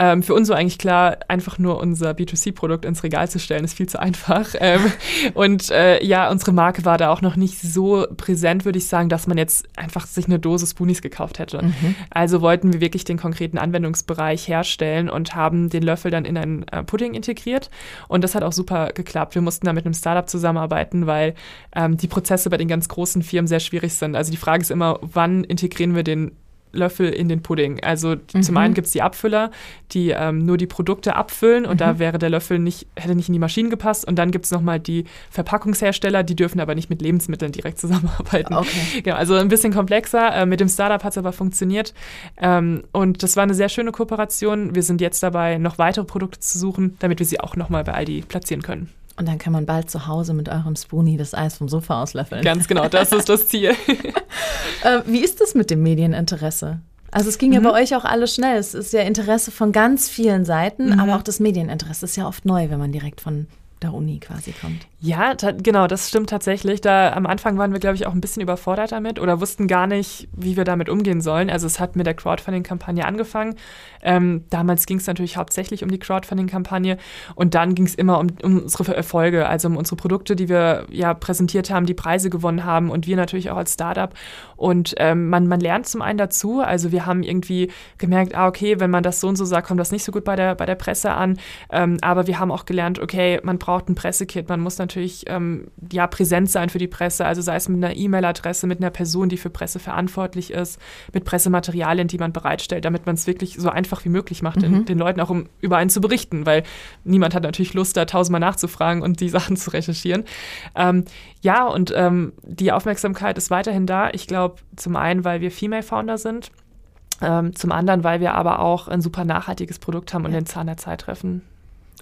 Speaker 2: Ähm, für uns war eigentlich klar, einfach nur unser B2C-Produkt ins Regal zu stellen, ist viel zu einfach. Ähm, und äh, ja, unsere Marke war da auch noch nicht so präsent, würde ich sagen, dass man jetzt einfach sich eine Dose Spoonies gekauft hätte. Mhm. Also wollten wir wirklich den konkreten Anwendungsbereich herstellen und haben den Löffel dann in einen äh, Pudding integriert. Und das hat auch super geklappt. Wir mussten da mit einem Startup zusammenarbeiten, weil ähm, die Prozesse bei den ganz großen Firmen sehr schwierig sind. Also die Frage ist immer, wann integrieren wir den Löffel in den Pudding. Also mhm. zum einen gibt es die Abfüller, die ähm, nur die Produkte abfüllen und mhm. da wäre der Löffel nicht, hätte nicht in die Maschinen gepasst. Und dann gibt es nochmal die Verpackungshersteller, die dürfen aber nicht mit Lebensmitteln direkt zusammenarbeiten. Okay. Genau, also ein bisschen komplexer. Äh, mit dem Startup hat es aber funktioniert. Ähm, und das war eine sehr schöne Kooperation. Wir sind jetzt dabei, noch weitere Produkte zu suchen, damit wir sie auch nochmal bei Aldi platzieren können.
Speaker 1: Und dann kann man bald zu Hause mit eurem Spoonie das Eis vom Sofa auslöffeln.
Speaker 2: Ganz genau, das ist das Ziel.
Speaker 1: äh, wie ist das mit dem Medieninteresse? Also es ging ja mhm. bei euch auch alles schnell. Es ist ja Interesse von ganz vielen Seiten, mhm. aber auch das Medieninteresse ist ja oft neu, wenn man direkt von der Uni quasi kommt.
Speaker 2: Ja, genau, das stimmt tatsächlich. Da am Anfang waren wir, glaube ich, auch ein bisschen überfordert damit oder wussten gar nicht, wie wir damit umgehen sollen. Also es hat mit der Crowdfunding-Kampagne angefangen. Ähm, damals ging es natürlich hauptsächlich um die Crowdfunding-Kampagne und dann ging es immer um, um, unsere Erfolge, also um unsere Produkte, die wir ja präsentiert haben, die Preise gewonnen haben und wir natürlich auch als Startup. Und ähm, man, man lernt zum einen dazu. Also wir haben irgendwie gemerkt, ah, okay, wenn man das so und so sagt, kommt das nicht so gut bei der, bei der Presse an. Ähm, aber wir haben auch gelernt, okay, man braucht ein Pressekit, man muss natürlich ähm, ja präsent sein für die Presse, also sei es mit einer E-Mail-Adresse, mit einer Person, die für Presse verantwortlich ist, mit Pressematerialien, die man bereitstellt, damit man es wirklich so einfach wie möglich macht, mhm. den, den, Leuten auch um über einen zu berichten, weil niemand hat natürlich Lust, da tausendmal nachzufragen und die Sachen zu recherchieren. Ähm, ja, und ähm, die Aufmerksamkeit ist weiterhin da. Ich glaube, zum einen, weil wir Female Founder sind. Ähm, zum anderen, weil wir aber auch ein super nachhaltiges Produkt haben und ja. den Zahn der Zeit treffen.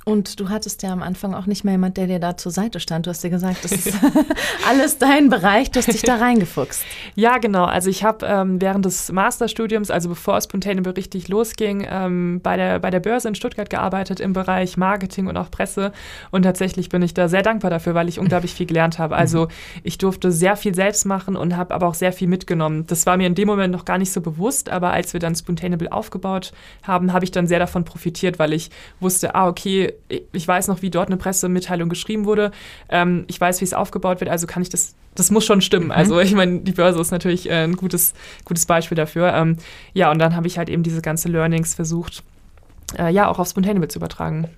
Speaker 1: Und du hattest ja am Anfang auch nicht mehr jemand, der dir da zur Seite stand. Du hast dir gesagt, das ist alles dein Bereich, du hast dich da reingefuchst.
Speaker 2: Ja, genau. Also ich habe ähm, während des Masterstudiums, also bevor Spontaneable richtig losging, ähm, bei, der, bei der Börse in Stuttgart gearbeitet im Bereich Marketing und auch Presse. Und tatsächlich bin ich da sehr dankbar dafür, weil ich unglaublich viel gelernt habe. Also ich durfte sehr viel selbst machen und habe aber auch sehr viel mitgenommen. Das war mir in dem Moment noch gar nicht so bewusst, aber als wir dann Spontaneable aufgebaut haben, habe ich dann sehr davon profitiert, weil ich wusste, ah, okay, ich weiß noch, wie dort eine Pressemitteilung geschrieben wurde. Ähm, ich weiß, wie es aufgebaut wird, also kann ich das, das muss schon stimmen. Mhm. Also ich meine, die Börse ist natürlich äh, ein gutes, gutes Beispiel dafür. Ähm, ja, und dann habe ich halt eben diese ganze Learnings versucht, äh, ja, auch auf Spontaneable zu übertragen.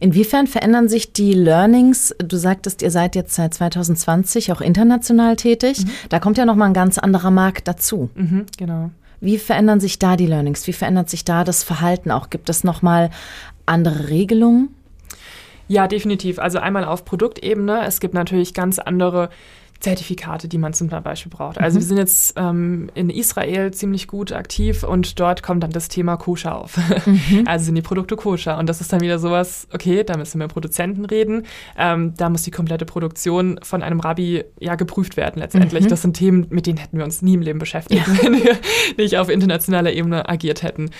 Speaker 1: Inwiefern verändern sich die Learnings? Du sagtest, ihr seid jetzt seit 2020 auch international tätig. Mhm. Da kommt ja noch mal ein ganz anderer Markt dazu.
Speaker 2: Mhm, genau.
Speaker 1: Wie verändern sich da die Learnings? Wie verändert sich da das Verhalten auch? Gibt es noch mal andere Regelungen?
Speaker 2: Ja, definitiv. Also einmal auf Produktebene. Es gibt natürlich ganz andere Zertifikate, die man zum Beispiel braucht. Also mhm. wir sind jetzt ähm, in Israel ziemlich gut aktiv und dort kommt dann das Thema Koscher auf. Mhm. Also sind die Produkte Koscher und das ist dann wieder sowas, okay, da müssen wir mit Produzenten reden, ähm, da muss die komplette Produktion von einem Rabbi ja geprüft werden letztendlich. Mhm. Das sind Themen, mit denen hätten wir uns nie im Leben beschäftigt, ja. wenn wir nicht auf internationaler Ebene agiert hätten.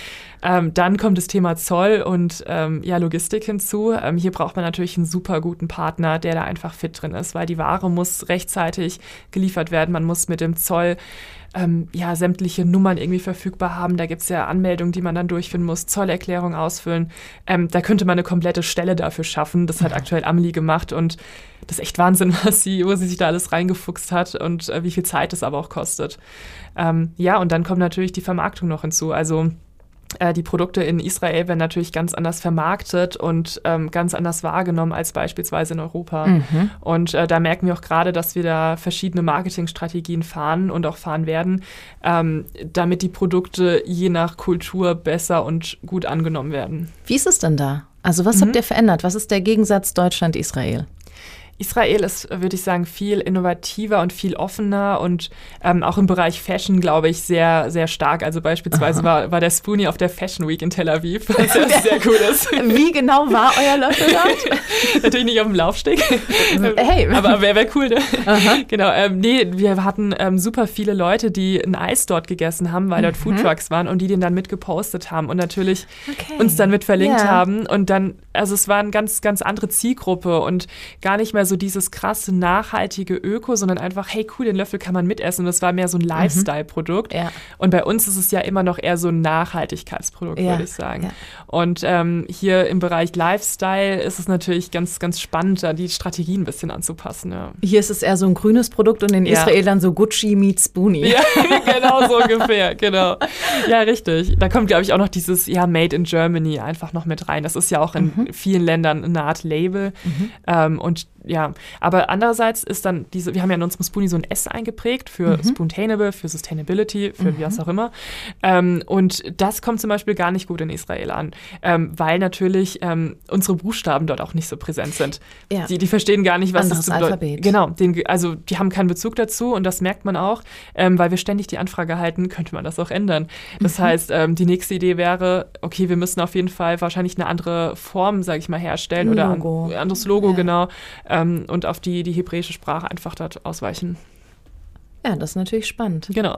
Speaker 2: Ähm, dann kommt das Thema Zoll und ähm, ja, Logistik hinzu. Ähm, hier braucht man natürlich einen super guten Partner, der da einfach fit drin ist, weil die Ware muss rechtzeitig geliefert werden. Man muss mit dem Zoll ähm, ja, sämtliche Nummern irgendwie verfügbar haben. Da gibt es ja Anmeldungen, die man dann durchführen muss, Zollerklärung ausfüllen. Ähm, da könnte man eine komplette Stelle dafür schaffen. Das hat aktuell Amelie gemacht und das ist echt Wahnsinn, was sie, wo sie sich da alles reingefuchst hat und äh, wie viel Zeit es aber auch kostet. Ähm, ja, und dann kommt natürlich die Vermarktung noch hinzu. Also die Produkte in Israel werden natürlich ganz anders vermarktet und ähm, ganz anders wahrgenommen als beispielsweise in Europa. Mhm. Und äh, da merken wir auch gerade, dass wir da verschiedene Marketingstrategien fahren und auch fahren werden, ähm, damit die Produkte je nach Kultur besser und gut angenommen werden.
Speaker 1: Wie ist es denn da? Also was mhm. habt ihr verändert? Was ist der Gegensatz Deutschland-Israel?
Speaker 2: Israel ist, würde ich sagen, viel innovativer und viel offener und ähm, auch im Bereich Fashion, glaube ich, sehr, sehr stark. Also beispielsweise war, war der Spoonie auf der Fashion Week in Tel Aviv, was ja sehr cool ist.
Speaker 1: Wie genau war euer Löffel dort?
Speaker 2: Natürlich nicht auf dem Laufsteg. Hey. Aber wäre wär cool, ne? Genau. Ähm, nee, wir hatten ähm, super viele Leute, die ein Eis dort gegessen haben, weil dort mhm. Foodtrucks waren und die den dann mit gepostet haben und natürlich okay. uns dann mit verlinkt yeah. haben. Und dann, also es war eine ganz, ganz andere Zielgruppe und gar nicht mehr so dieses krasse, nachhaltige Öko, sondern einfach, hey cool, den Löffel kann man mitessen. Und das war mehr so ein mhm. Lifestyle-Produkt. Ja. Und bei uns ist es ja immer noch eher so ein Nachhaltigkeitsprodukt, ja. würde ich sagen. Ja. Und ähm, hier im Bereich Lifestyle ist es natürlich ganz, ganz spannend, da die Strategien ein bisschen anzupassen. Ja.
Speaker 1: Hier ist es eher so ein grünes Produkt und in Israel dann so Gucci meets Boonie.
Speaker 2: Ja, genau so ungefähr, genau. Ja, richtig. Da kommt, glaube ich, auch noch dieses ja, Made in Germany einfach noch mit rein. Das ist ja auch in mhm. vielen Ländern eine Art Label. Mhm. Ähm, und ja, aber andererseits ist dann diese, wir haben ja in unserem Spoonie so ein S eingeprägt für mhm. Spoontainable, für Sustainability, für mhm. wie was auch immer. Ähm, und das kommt zum Beispiel gar nicht gut in Israel an, ähm, weil natürlich ähm, unsere Buchstaben dort auch nicht so präsent sind. Ja. Die, die verstehen gar nicht, was
Speaker 1: Anderes
Speaker 2: das
Speaker 1: Alphabet.
Speaker 2: Genau, den, also die haben keinen Bezug dazu und das merkt man auch, ähm, weil wir ständig die Anfrage halten, könnte man das auch ändern. Das mhm. heißt, ähm, die nächste Idee wäre, okay, wir müssen auf jeden Fall wahrscheinlich eine andere Form, sage ich mal, herstellen Logo. oder ein anderes Logo, ja. genau ähm, und auf die, die hebräische Sprache einfach dort ausweichen.
Speaker 1: Ja, das ist natürlich spannend.
Speaker 2: Genau.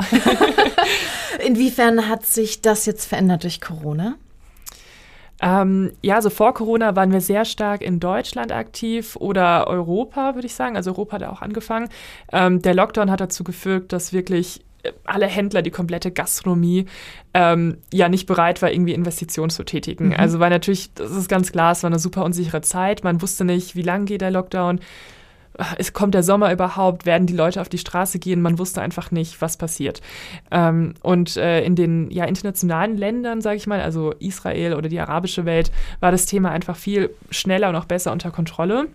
Speaker 1: Inwiefern hat sich das jetzt verändert durch Corona?
Speaker 2: Ähm, ja, also vor Corona waren wir sehr stark in Deutschland aktiv oder Europa, würde ich sagen. Also Europa hat auch angefangen. Ähm, der Lockdown hat dazu geführt, dass wirklich alle Händler, die komplette Gastronomie, ähm, ja nicht bereit war, irgendwie Investitionen zu tätigen. Mhm. Also war natürlich, das ist ganz klar, es war eine super unsichere Zeit. Man wusste nicht, wie lange geht der Lockdown. Es kommt der Sommer überhaupt, werden die Leute auf die Straße gehen? Man wusste einfach nicht, was passiert. Ähm, und äh, in den ja, internationalen Ländern, sage ich mal, also Israel oder die arabische Welt, war das Thema einfach viel schneller und auch besser unter Kontrolle.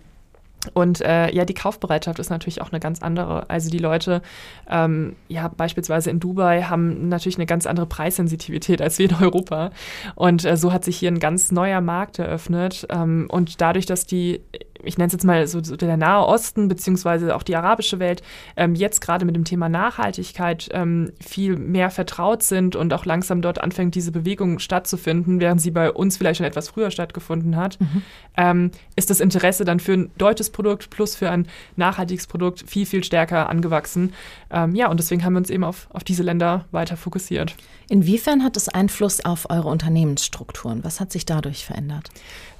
Speaker 2: Und äh, ja, die Kaufbereitschaft ist natürlich auch eine ganz andere. Also die Leute, ähm, ja, beispielsweise in Dubai haben natürlich eine ganz andere Preissensitivität als wir in Europa. Und äh, so hat sich hier ein ganz neuer Markt eröffnet. Ähm, und dadurch, dass die ich nenne es jetzt mal so, so, der Nahe Osten beziehungsweise auch die arabische Welt ähm, jetzt gerade mit dem Thema Nachhaltigkeit ähm, viel mehr vertraut sind und auch langsam dort anfängt, diese Bewegung stattzufinden, während sie bei uns vielleicht schon etwas früher stattgefunden hat, mhm. ähm, ist das Interesse dann für ein deutsches Produkt plus für ein nachhaltiges Produkt viel, viel stärker angewachsen. Ähm, ja, und deswegen haben wir uns eben auf, auf diese Länder weiter fokussiert.
Speaker 1: Inwiefern hat es Einfluss auf eure Unternehmensstrukturen? Was hat sich dadurch verändert?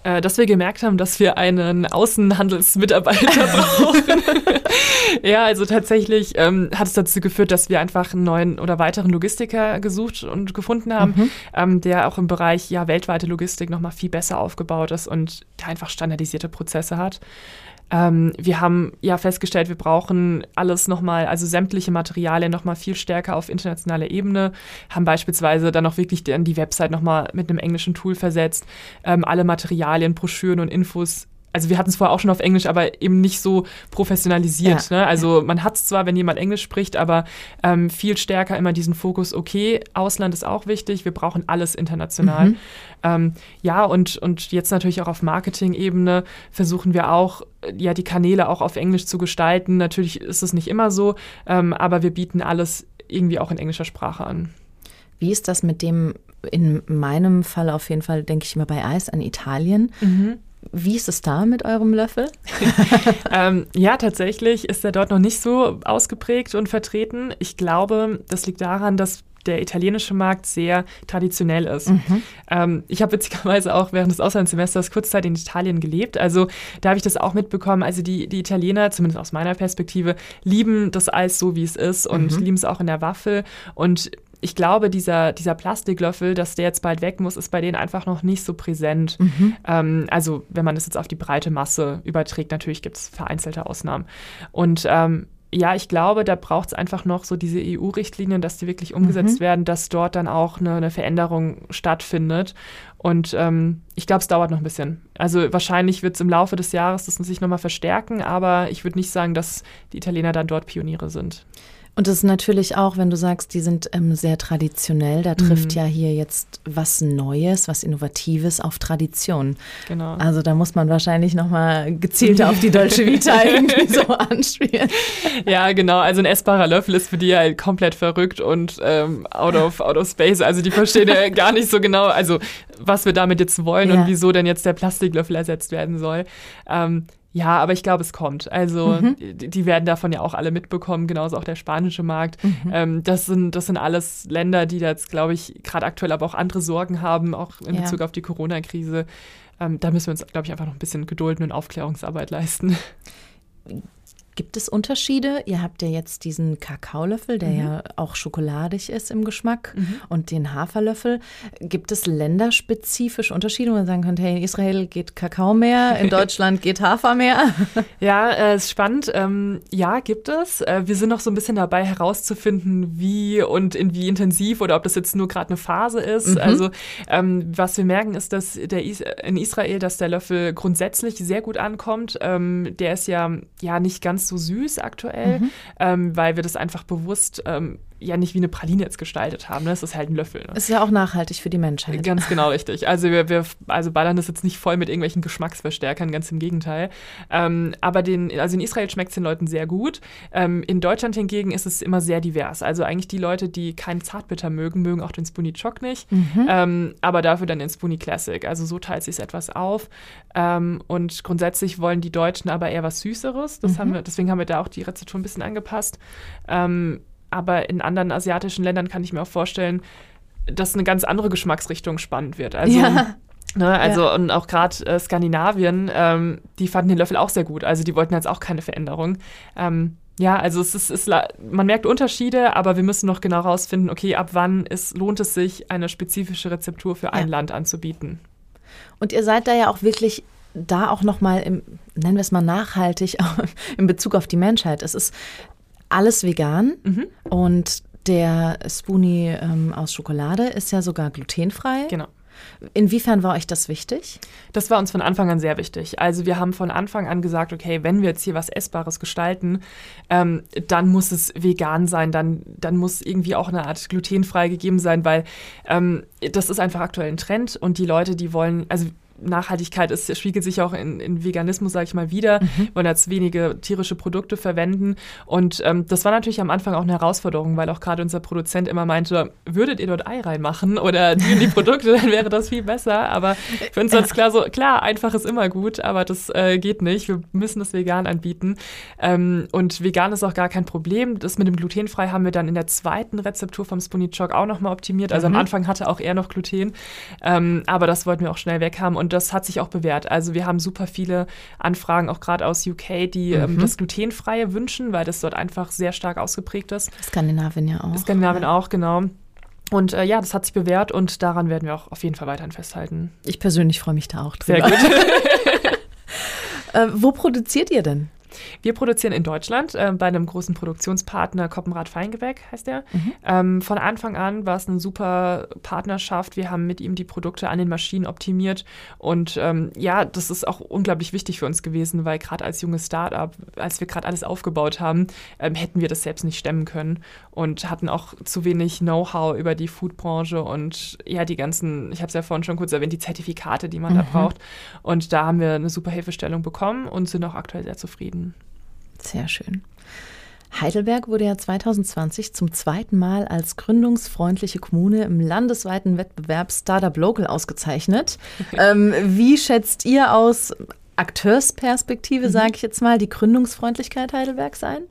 Speaker 2: Äh, dass wir gemerkt haben, dass wir einen Außenhandelsmitarbeiter brauchen. ja, also tatsächlich ähm, hat es dazu geführt, dass wir einfach einen neuen oder weiteren Logistiker gesucht und gefunden haben, mhm. ähm, der auch im Bereich ja, weltweite Logistik nochmal viel besser aufgebaut ist und der einfach standardisierte Prozesse hat. Ähm, wir haben ja festgestellt, wir brauchen alles nochmal, also sämtliche Materialien nochmal viel stärker auf internationaler Ebene, haben beispielsweise dann auch wirklich die, die Website nochmal mit einem englischen Tool versetzt, ähm, alle Materialien, Broschüren und Infos also wir hatten es vorher auch schon auf Englisch, aber eben nicht so professionalisiert. Ja. Ne? Also man hat es zwar, wenn jemand Englisch spricht, aber ähm, viel stärker immer diesen Fokus, okay, Ausland ist auch wichtig, wir brauchen alles international. Mhm. Ähm, ja, und, und jetzt natürlich auch auf Marketing-Ebene versuchen wir auch, ja, die Kanäle auch auf Englisch zu gestalten. Natürlich ist es nicht immer so, ähm, aber wir bieten alles irgendwie auch in englischer Sprache an.
Speaker 1: Wie ist das mit dem, in meinem Fall auf jeden Fall, denke ich immer bei Eis an Italien. Mhm. Wie ist es da mit eurem Löffel?
Speaker 2: ähm, ja, tatsächlich ist er dort noch nicht so ausgeprägt und vertreten. Ich glaube, das liegt daran, dass der italienische Markt sehr traditionell ist. Mhm. Ähm, ich habe witzigerweise auch während des Auslandssemesters kurzzeit in Italien gelebt. Also da habe ich das auch mitbekommen. Also die, die Italiener, zumindest aus meiner Perspektive, lieben das Eis so, wie es ist und mhm. lieben es auch in der Waffel. Und ich glaube, dieser, dieser Plastiklöffel, dass der jetzt bald weg muss, ist bei denen einfach noch nicht so präsent. Mhm. Ähm, also wenn man das jetzt auf die breite Masse überträgt, natürlich gibt es vereinzelte Ausnahmen. Und ähm, ja, ich glaube, da braucht es einfach noch so diese EU-Richtlinien, dass die wirklich umgesetzt mhm. werden, dass dort dann auch eine, eine Veränderung stattfindet. Und ähm, ich glaube, es dauert noch ein bisschen. Also wahrscheinlich wird es im Laufe des Jahres das sich nochmal verstärken, aber ich würde nicht sagen, dass die Italiener dann dort Pioniere sind.
Speaker 1: Und das ist natürlich auch, wenn du sagst, die sind ähm, sehr traditionell, da trifft mhm. ja hier jetzt was Neues, was Innovatives auf Tradition. Genau. Also da muss man wahrscheinlich nochmal gezielter auf die Dolce Vita irgendwie so anspielen.
Speaker 2: Ja, genau. Also ein essbarer Löffel ist für die halt komplett verrückt und ähm, out, of, out of space. Also die verstehen ja gar nicht so genau, also was wir damit jetzt wollen ja. und wieso denn jetzt der Plastiklöffel ersetzt werden soll. Ähm, ja, aber ich glaube, es kommt. Also mhm. die, die, werden davon ja auch alle mitbekommen, genauso auch der spanische Markt. Mhm. Ähm, das, sind, das sind alles Länder, die da jetzt, glaube ich, gerade aktuell aber auch andere Sorgen haben, auch in ja. Bezug auf die Corona-Krise. Ähm, da müssen wir uns, glaube ich, einfach noch ein bisschen Geduld und Aufklärungsarbeit leisten.
Speaker 1: Gibt es Unterschiede? Ihr habt ja jetzt diesen Kakaolöffel, der mhm. ja auch schokoladig ist im Geschmack, mhm. und den Haferlöffel. Gibt es länderspezifische Unterschiede, wo man sagen könnte, hey, in Israel geht Kakao mehr, in Deutschland geht Hafer mehr?
Speaker 2: ja, äh, ist spannend. Ähm, ja, gibt es. Äh, wir sind noch so ein bisschen dabei herauszufinden, wie und in wie intensiv oder ob das jetzt nur gerade eine Phase ist. Mhm. Also ähm, was wir merken, ist, dass der Is in Israel, dass der Löffel grundsätzlich sehr gut ankommt. Ähm, der ist ja, ja nicht ganz so süß aktuell, mhm. ähm, weil wir das einfach bewusst ähm, ja nicht wie eine Praline jetzt gestaltet haben. Ne? Das ist halt ein Löffel. Ne?
Speaker 1: Ist ja auch nachhaltig für die Menschheit.
Speaker 2: Ganz genau richtig. Also wir, wir also ballern das jetzt nicht voll mit irgendwelchen Geschmacksverstärkern, ganz im Gegenteil. Ähm, aber den, also in Israel schmeckt es den Leuten sehr gut. Ähm, in Deutschland hingegen ist es immer sehr divers. Also eigentlich die Leute, die keinen Zartbitter mögen, mögen auch den Spoonie Choc nicht. Mhm. Ähm, aber dafür dann den Spoonie Classic. Also so teilt sich es etwas auf. Ähm, und grundsätzlich wollen die Deutschen aber eher was Süßeres. Das mhm. haben wir, deswegen haben wir da auch die Rezeptur ein bisschen angepasst. Aber in anderen asiatischen Ländern kann ich mir auch vorstellen, dass eine ganz andere Geschmacksrichtung spannend wird. Also, ja. ne, also ja. und auch gerade äh, Skandinavien, ähm, die fanden den Löffel auch sehr gut. Also die wollten jetzt auch keine Veränderung. Ähm, ja, also es ist, ist, man merkt Unterschiede, aber wir müssen noch genau rausfinden, okay, ab wann ist, lohnt es sich, eine spezifische Rezeptur für ein ja. Land anzubieten.
Speaker 1: Und ihr seid da ja auch wirklich da auch nochmal, nennen wir es mal nachhaltig, in Bezug auf die Menschheit. Es ist alles vegan mhm. und der Spoonie ähm, aus Schokolade ist ja sogar glutenfrei.
Speaker 2: Genau.
Speaker 1: Inwiefern war euch das wichtig?
Speaker 2: Das war uns von Anfang an sehr wichtig. Also wir haben von Anfang an gesagt, okay, wenn wir jetzt hier was Essbares gestalten, ähm, dann muss es vegan sein, dann, dann muss irgendwie auch eine Art glutenfrei gegeben sein, weil ähm, das ist einfach aktuell ein Trend und die Leute, die wollen, also Nachhaltigkeit ist, spiegelt sich auch in, in Veganismus, sage ich mal, wieder. Mhm. wollen jetzt wenige tierische Produkte verwenden. Und ähm, das war natürlich am Anfang auch eine Herausforderung, weil auch gerade unser Produzent immer meinte, würdet ihr dort Ei reinmachen oder die, die Produkte, dann wäre das viel besser. Aber für uns ist klar so, klar, einfach ist immer gut, aber das äh, geht nicht. Wir müssen das vegan anbieten. Ähm, und vegan ist auch gar kein Problem. Das mit dem glutenfrei haben wir dann in der zweiten Rezeptur vom Spoonie Choc auch nochmal optimiert. Also mhm. am Anfang hatte auch er noch Gluten. Ähm, aber das wollten wir auch schnell weg haben. Und und das hat sich auch bewährt. Also wir haben super viele Anfragen, auch gerade aus UK, die ähm, mhm. ähm, das Glutenfreie wünschen, weil das dort einfach sehr stark ausgeprägt ist.
Speaker 1: Skandinavien ja auch.
Speaker 2: Skandinavien ja. auch, genau. Und äh, ja, das hat sich bewährt und daran werden wir auch auf jeden Fall weiterhin festhalten.
Speaker 1: Ich persönlich freue mich da auch drüber. Sehr gut. äh, wo produziert ihr denn?
Speaker 2: Wir produzieren in Deutschland äh, bei einem großen Produktionspartner, Koppenrad Feingebäck heißt der. Mhm. Ähm, von Anfang an war es eine super Partnerschaft. Wir haben mit ihm die Produkte an den Maschinen optimiert. Und ähm, ja, das ist auch unglaublich wichtig für uns gewesen, weil gerade als junges Startup, als wir gerade alles aufgebaut haben, ähm, hätten wir das selbst nicht stemmen können und hatten auch zu wenig Know-how über die Foodbranche und ja, die ganzen, ich habe es ja vorhin schon kurz erwähnt, die Zertifikate, die man mhm. da braucht. Und da haben wir eine super Hilfestellung bekommen und sind auch aktuell sehr zufrieden.
Speaker 1: Sehr schön. Heidelberg wurde ja 2020 zum zweiten Mal als gründungsfreundliche Kommune im landesweiten Wettbewerb Startup Local ausgezeichnet. ähm, wie schätzt ihr aus Akteursperspektive, mhm. sage ich jetzt mal, die Gründungsfreundlichkeit Heidelbergs ein?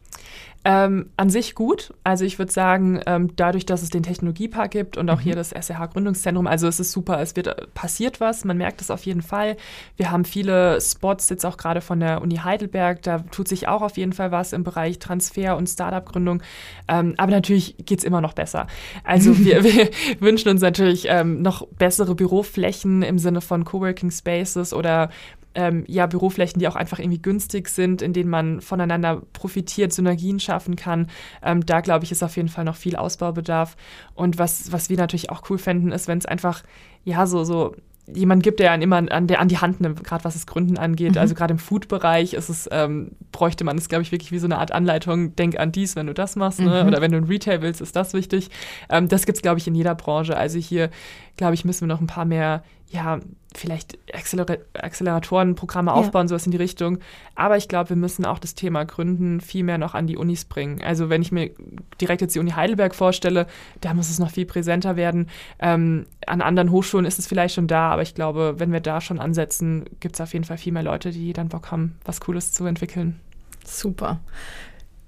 Speaker 2: Ähm, an sich gut. Also ich würde sagen, ähm, dadurch, dass es den Technologiepark gibt und auch mhm. hier das SRH-Gründungszentrum, also es ist super, es wird äh, passiert was, man merkt es auf jeden Fall. Wir haben viele Spots jetzt auch gerade von der Uni Heidelberg, da tut sich auch auf jeden Fall was im Bereich Transfer und Startup-Gründung. Ähm, aber natürlich geht es immer noch besser. Also wir, wir wünschen uns natürlich ähm, noch bessere Büroflächen im Sinne von Coworking Spaces oder ähm, ja, Büroflächen, die auch einfach irgendwie günstig sind, in denen man voneinander profitiert, Synergien schaffen kann. Ähm, da glaube ich, ist auf jeden Fall noch viel Ausbaubedarf. Und was, was wir natürlich auch cool fänden, ist, wenn es einfach, ja, so, so jemand gibt, der einen immer an, der, an die Hand nimmt, gerade was das Gründen angeht. Mhm. Also gerade im Food-Bereich ist es, ähm, bräuchte man es, glaube ich, wirklich wie so eine Art Anleitung, denk an dies, wenn du das machst, ne? mhm. oder wenn du ein Retail willst, ist das wichtig. Ähm, das gibt es, glaube ich, in jeder Branche. Also hier, glaube ich, müssen wir noch ein paar mehr ja, vielleicht Acceler Acceleratorenprogramme ja. aufbauen, sowas in die Richtung. Aber ich glaube, wir müssen auch das Thema Gründen viel mehr noch an die Unis bringen. Also wenn ich mir direkt jetzt die Uni Heidelberg vorstelle, da muss es noch viel präsenter werden. Ähm, an anderen Hochschulen ist es vielleicht schon da, aber ich glaube, wenn wir da schon ansetzen, gibt es auf jeden Fall viel mehr Leute, die dann Bock haben, was Cooles zu entwickeln.
Speaker 1: Super.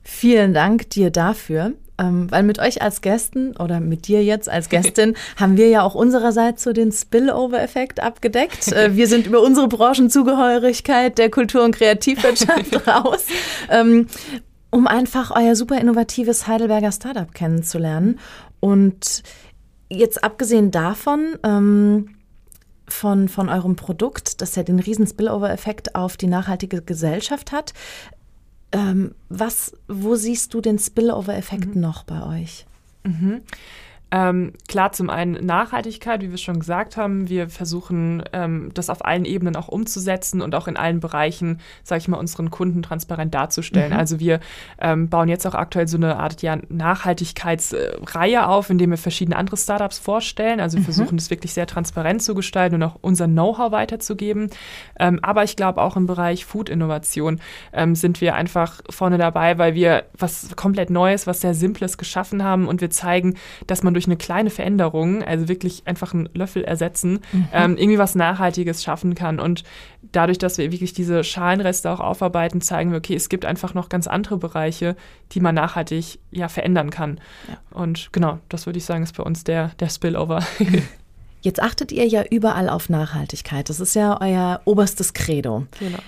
Speaker 1: Vielen Dank dir dafür. Ähm, weil mit euch als Gästen oder mit dir jetzt als Gästin haben wir ja auch unsererseits so den Spillover-Effekt abgedeckt. Äh, wir sind über unsere Branchenzugehörigkeit der Kultur- und Kreativwirtschaft raus. Ähm, um einfach euer super innovatives Heidelberger Startup kennenzulernen. Und jetzt abgesehen davon, ähm, von, von eurem Produkt, das ja den riesen Spillover-Effekt auf die nachhaltige Gesellschaft hat. Ähm, was, wo siehst du den Spillover-Effekt mhm. noch bei euch?
Speaker 2: Mhm. Ähm, klar, zum einen Nachhaltigkeit, wie wir schon gesagt haben. Wir versuchen, ähm, das auf allen Ebenen auch umzusetzen und auch in allen Bereichen, sage ich mal, unseren Kunden transparent darzustellen. Mhm. Also wir ähm, bauen jetzt auch aktuell so eine Art ja, Nachhaltigkeitsreihe auf, indem wir verschiedene andere Startups vorstellen. Also wir mhm. versuchen, das wirklich sehr transparent zu gestalten und auch unser Know-how weiterzugeben. Ähm, aber ich glaube, auch im Bereich Food-Innovation ähm, sind wir einfach vorne dabei, weil wir was komplett Neues, was sehr Simples geschaffen haben und wir zeigen, dass man durch eine kleine Veränderung, also wirklich einfach einen Löffel ersetzen, mhm. ähm, irgendwie was Nachhaltiges schaffen kann. Und dadurch, dass wir wirklich diese Schalenreste auch aufarbeiten, zeigen wir, okay, es gibt einfach noch ganz andere Bereiche, die man nachhaltig ja verändern kann. Ja. Und genau, das würde ich sagen, ist bei uns der, der Spillover.
Speaker 1: Jetzt achtet ihr ja überall auf Nachhaltigkeit. Das ist ja euer oberstes Credo. Genau.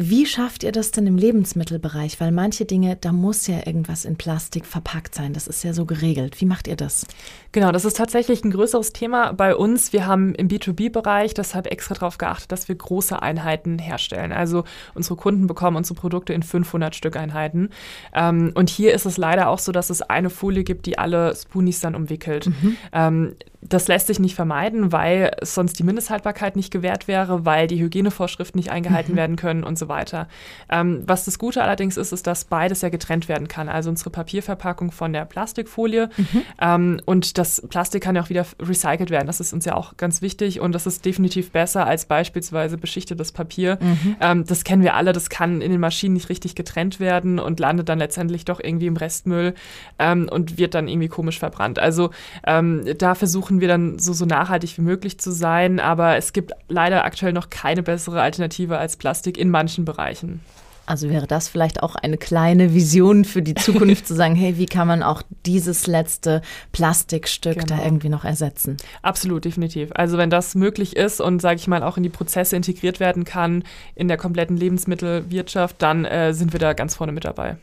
Speaker 1: Wie schafft ihr das denn im Lebensmittelbereich? Weil manche Dinge, da muss ja irgendwas in Plastik verpackt sein. Das ist ja so geregelt. Wie macht ihr das?
Speaker 2: Genau, das ist tatsächlich ein größeres Thema bei uns. Wir haben im B2B-Bereich deshalb extra darauf geachtet, dass wir große Einheiten herstellen. Also unsere Kunden bekommen unsere Produkte in 500 Stück Einheiten. Ähm, und hier ist es leider auch so, dass es eine Folie gibt, die alle Spoonies dann umwickelt. Mhm. Ähm, das lässt sich nicht vermeiden, weil sonst die Mindesthaltbarkeit nicht gewährt wäre, weil die Hygienevorschriften nicht eingehalten mhm. werden können und so weiter. Ähm, was das Gute allerdings ist, ist, dass beides ja getrennt werden kann. Also unsere Papierverpackung von der Plastikfolie mhm. ähm, und das Plastik kann ja auch wieder recycelt werden. Das ist uns ja auch ganz wichtig und das ist definitiv besser als beispielsweise beschichtetes Papier. Mhm. Ähm, das kennen wir alle, das kann in den Maschinen nicht richtig getrennt werden und landet dann letztendlich doch irgendwie im Restmüll ähm, und wird dann irgendwie komisch verbrannt. Also ähm, da versuchen versuchen wir dann so, so nachhaltig wie möglich zu sein, aber es gibt leider aktuell noch keine bessere Alternative als Plastik in manchen Bereichen.
Speaker 1: Also wäre das vielleicht auch eine kleine Vision für die Zukunft zu sagen, hey, wie kann man auch dieses letzte Plastikstück genau. da irgendwie noch ersetzen?
Speaker 2: Absolut, definitiv. Also wenn das möglich ist und sage ich mal auch in die Prozesse integriert werden kann in der kompletten Lebensmittelwirtschaft, dann äh, sind wir da ganz vorne mit dabei.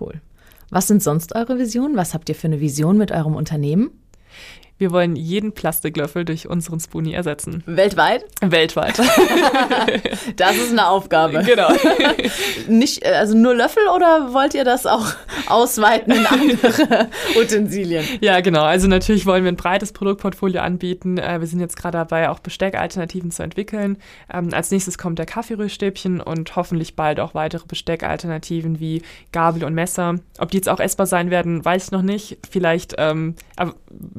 Speaker 1: Cool. Was sind sonst eure Visionen? Was habt ihr für eine Vision mit eurem Unternehmen?
Speaker 2: Wir wollen jeden Plastiklöffel durch unseren Spoonie ersetzen.
Speaker 1: Weltweit?
Speaker 2: Weltweit.
Speaker 1: das ist eine Aufgabe. Genau. Nicht, äh, also nur Löffel oder wollt ihr das auch ausweiten in andere Utensilien?
Speaker 2: Ja, genau. Also natürlich wollen wir ein breites Produktportfolio anbieten. Äh, wir sind jetzt gerade dabei, auch Besteckalternativen zu entwickeln. Ähm, als nächstes kommt der Kaffeerührstäbchen und hoffentlich bald auch weitere Besteckalternativen wie Gabel und Messer. Ob die jetzt auch essbar sein werden, weiß ich noch nicht. Vielleicht, ähm,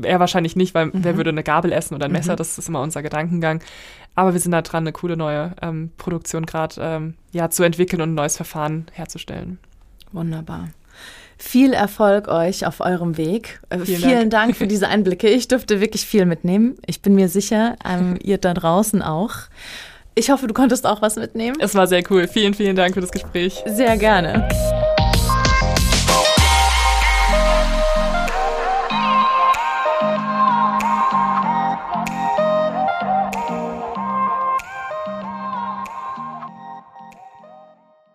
Speaker 2: eher wahrscheinlich wahrscheinlich nicht, weil mhm. wer würde eine Gabel essen oder ein Messer? Mhm. Das ist immer unser Gedankengang. Aber wir sind da dran, eine coole neue ähm, Produktion gerade ähm, ja, zu entwickeln und ein neues Verfahren herzustellen.
Speaker 1: Wunderbar. Viel Erfolg euch auf eurem Weg. Äh, vielen, Vielen Dank. Dank. für diese Einblicke. Ich durfte wirklich viel mitnehmen. Ich bin mir sicher, ähm, ihr da draußen auch. Ich hoffe, du konntest auch was mitnehmen.
Speaker 2: Es war sehr cool. Vielen, vielen Dank für das Gespräch.
Speaker 1: Sehr gerne.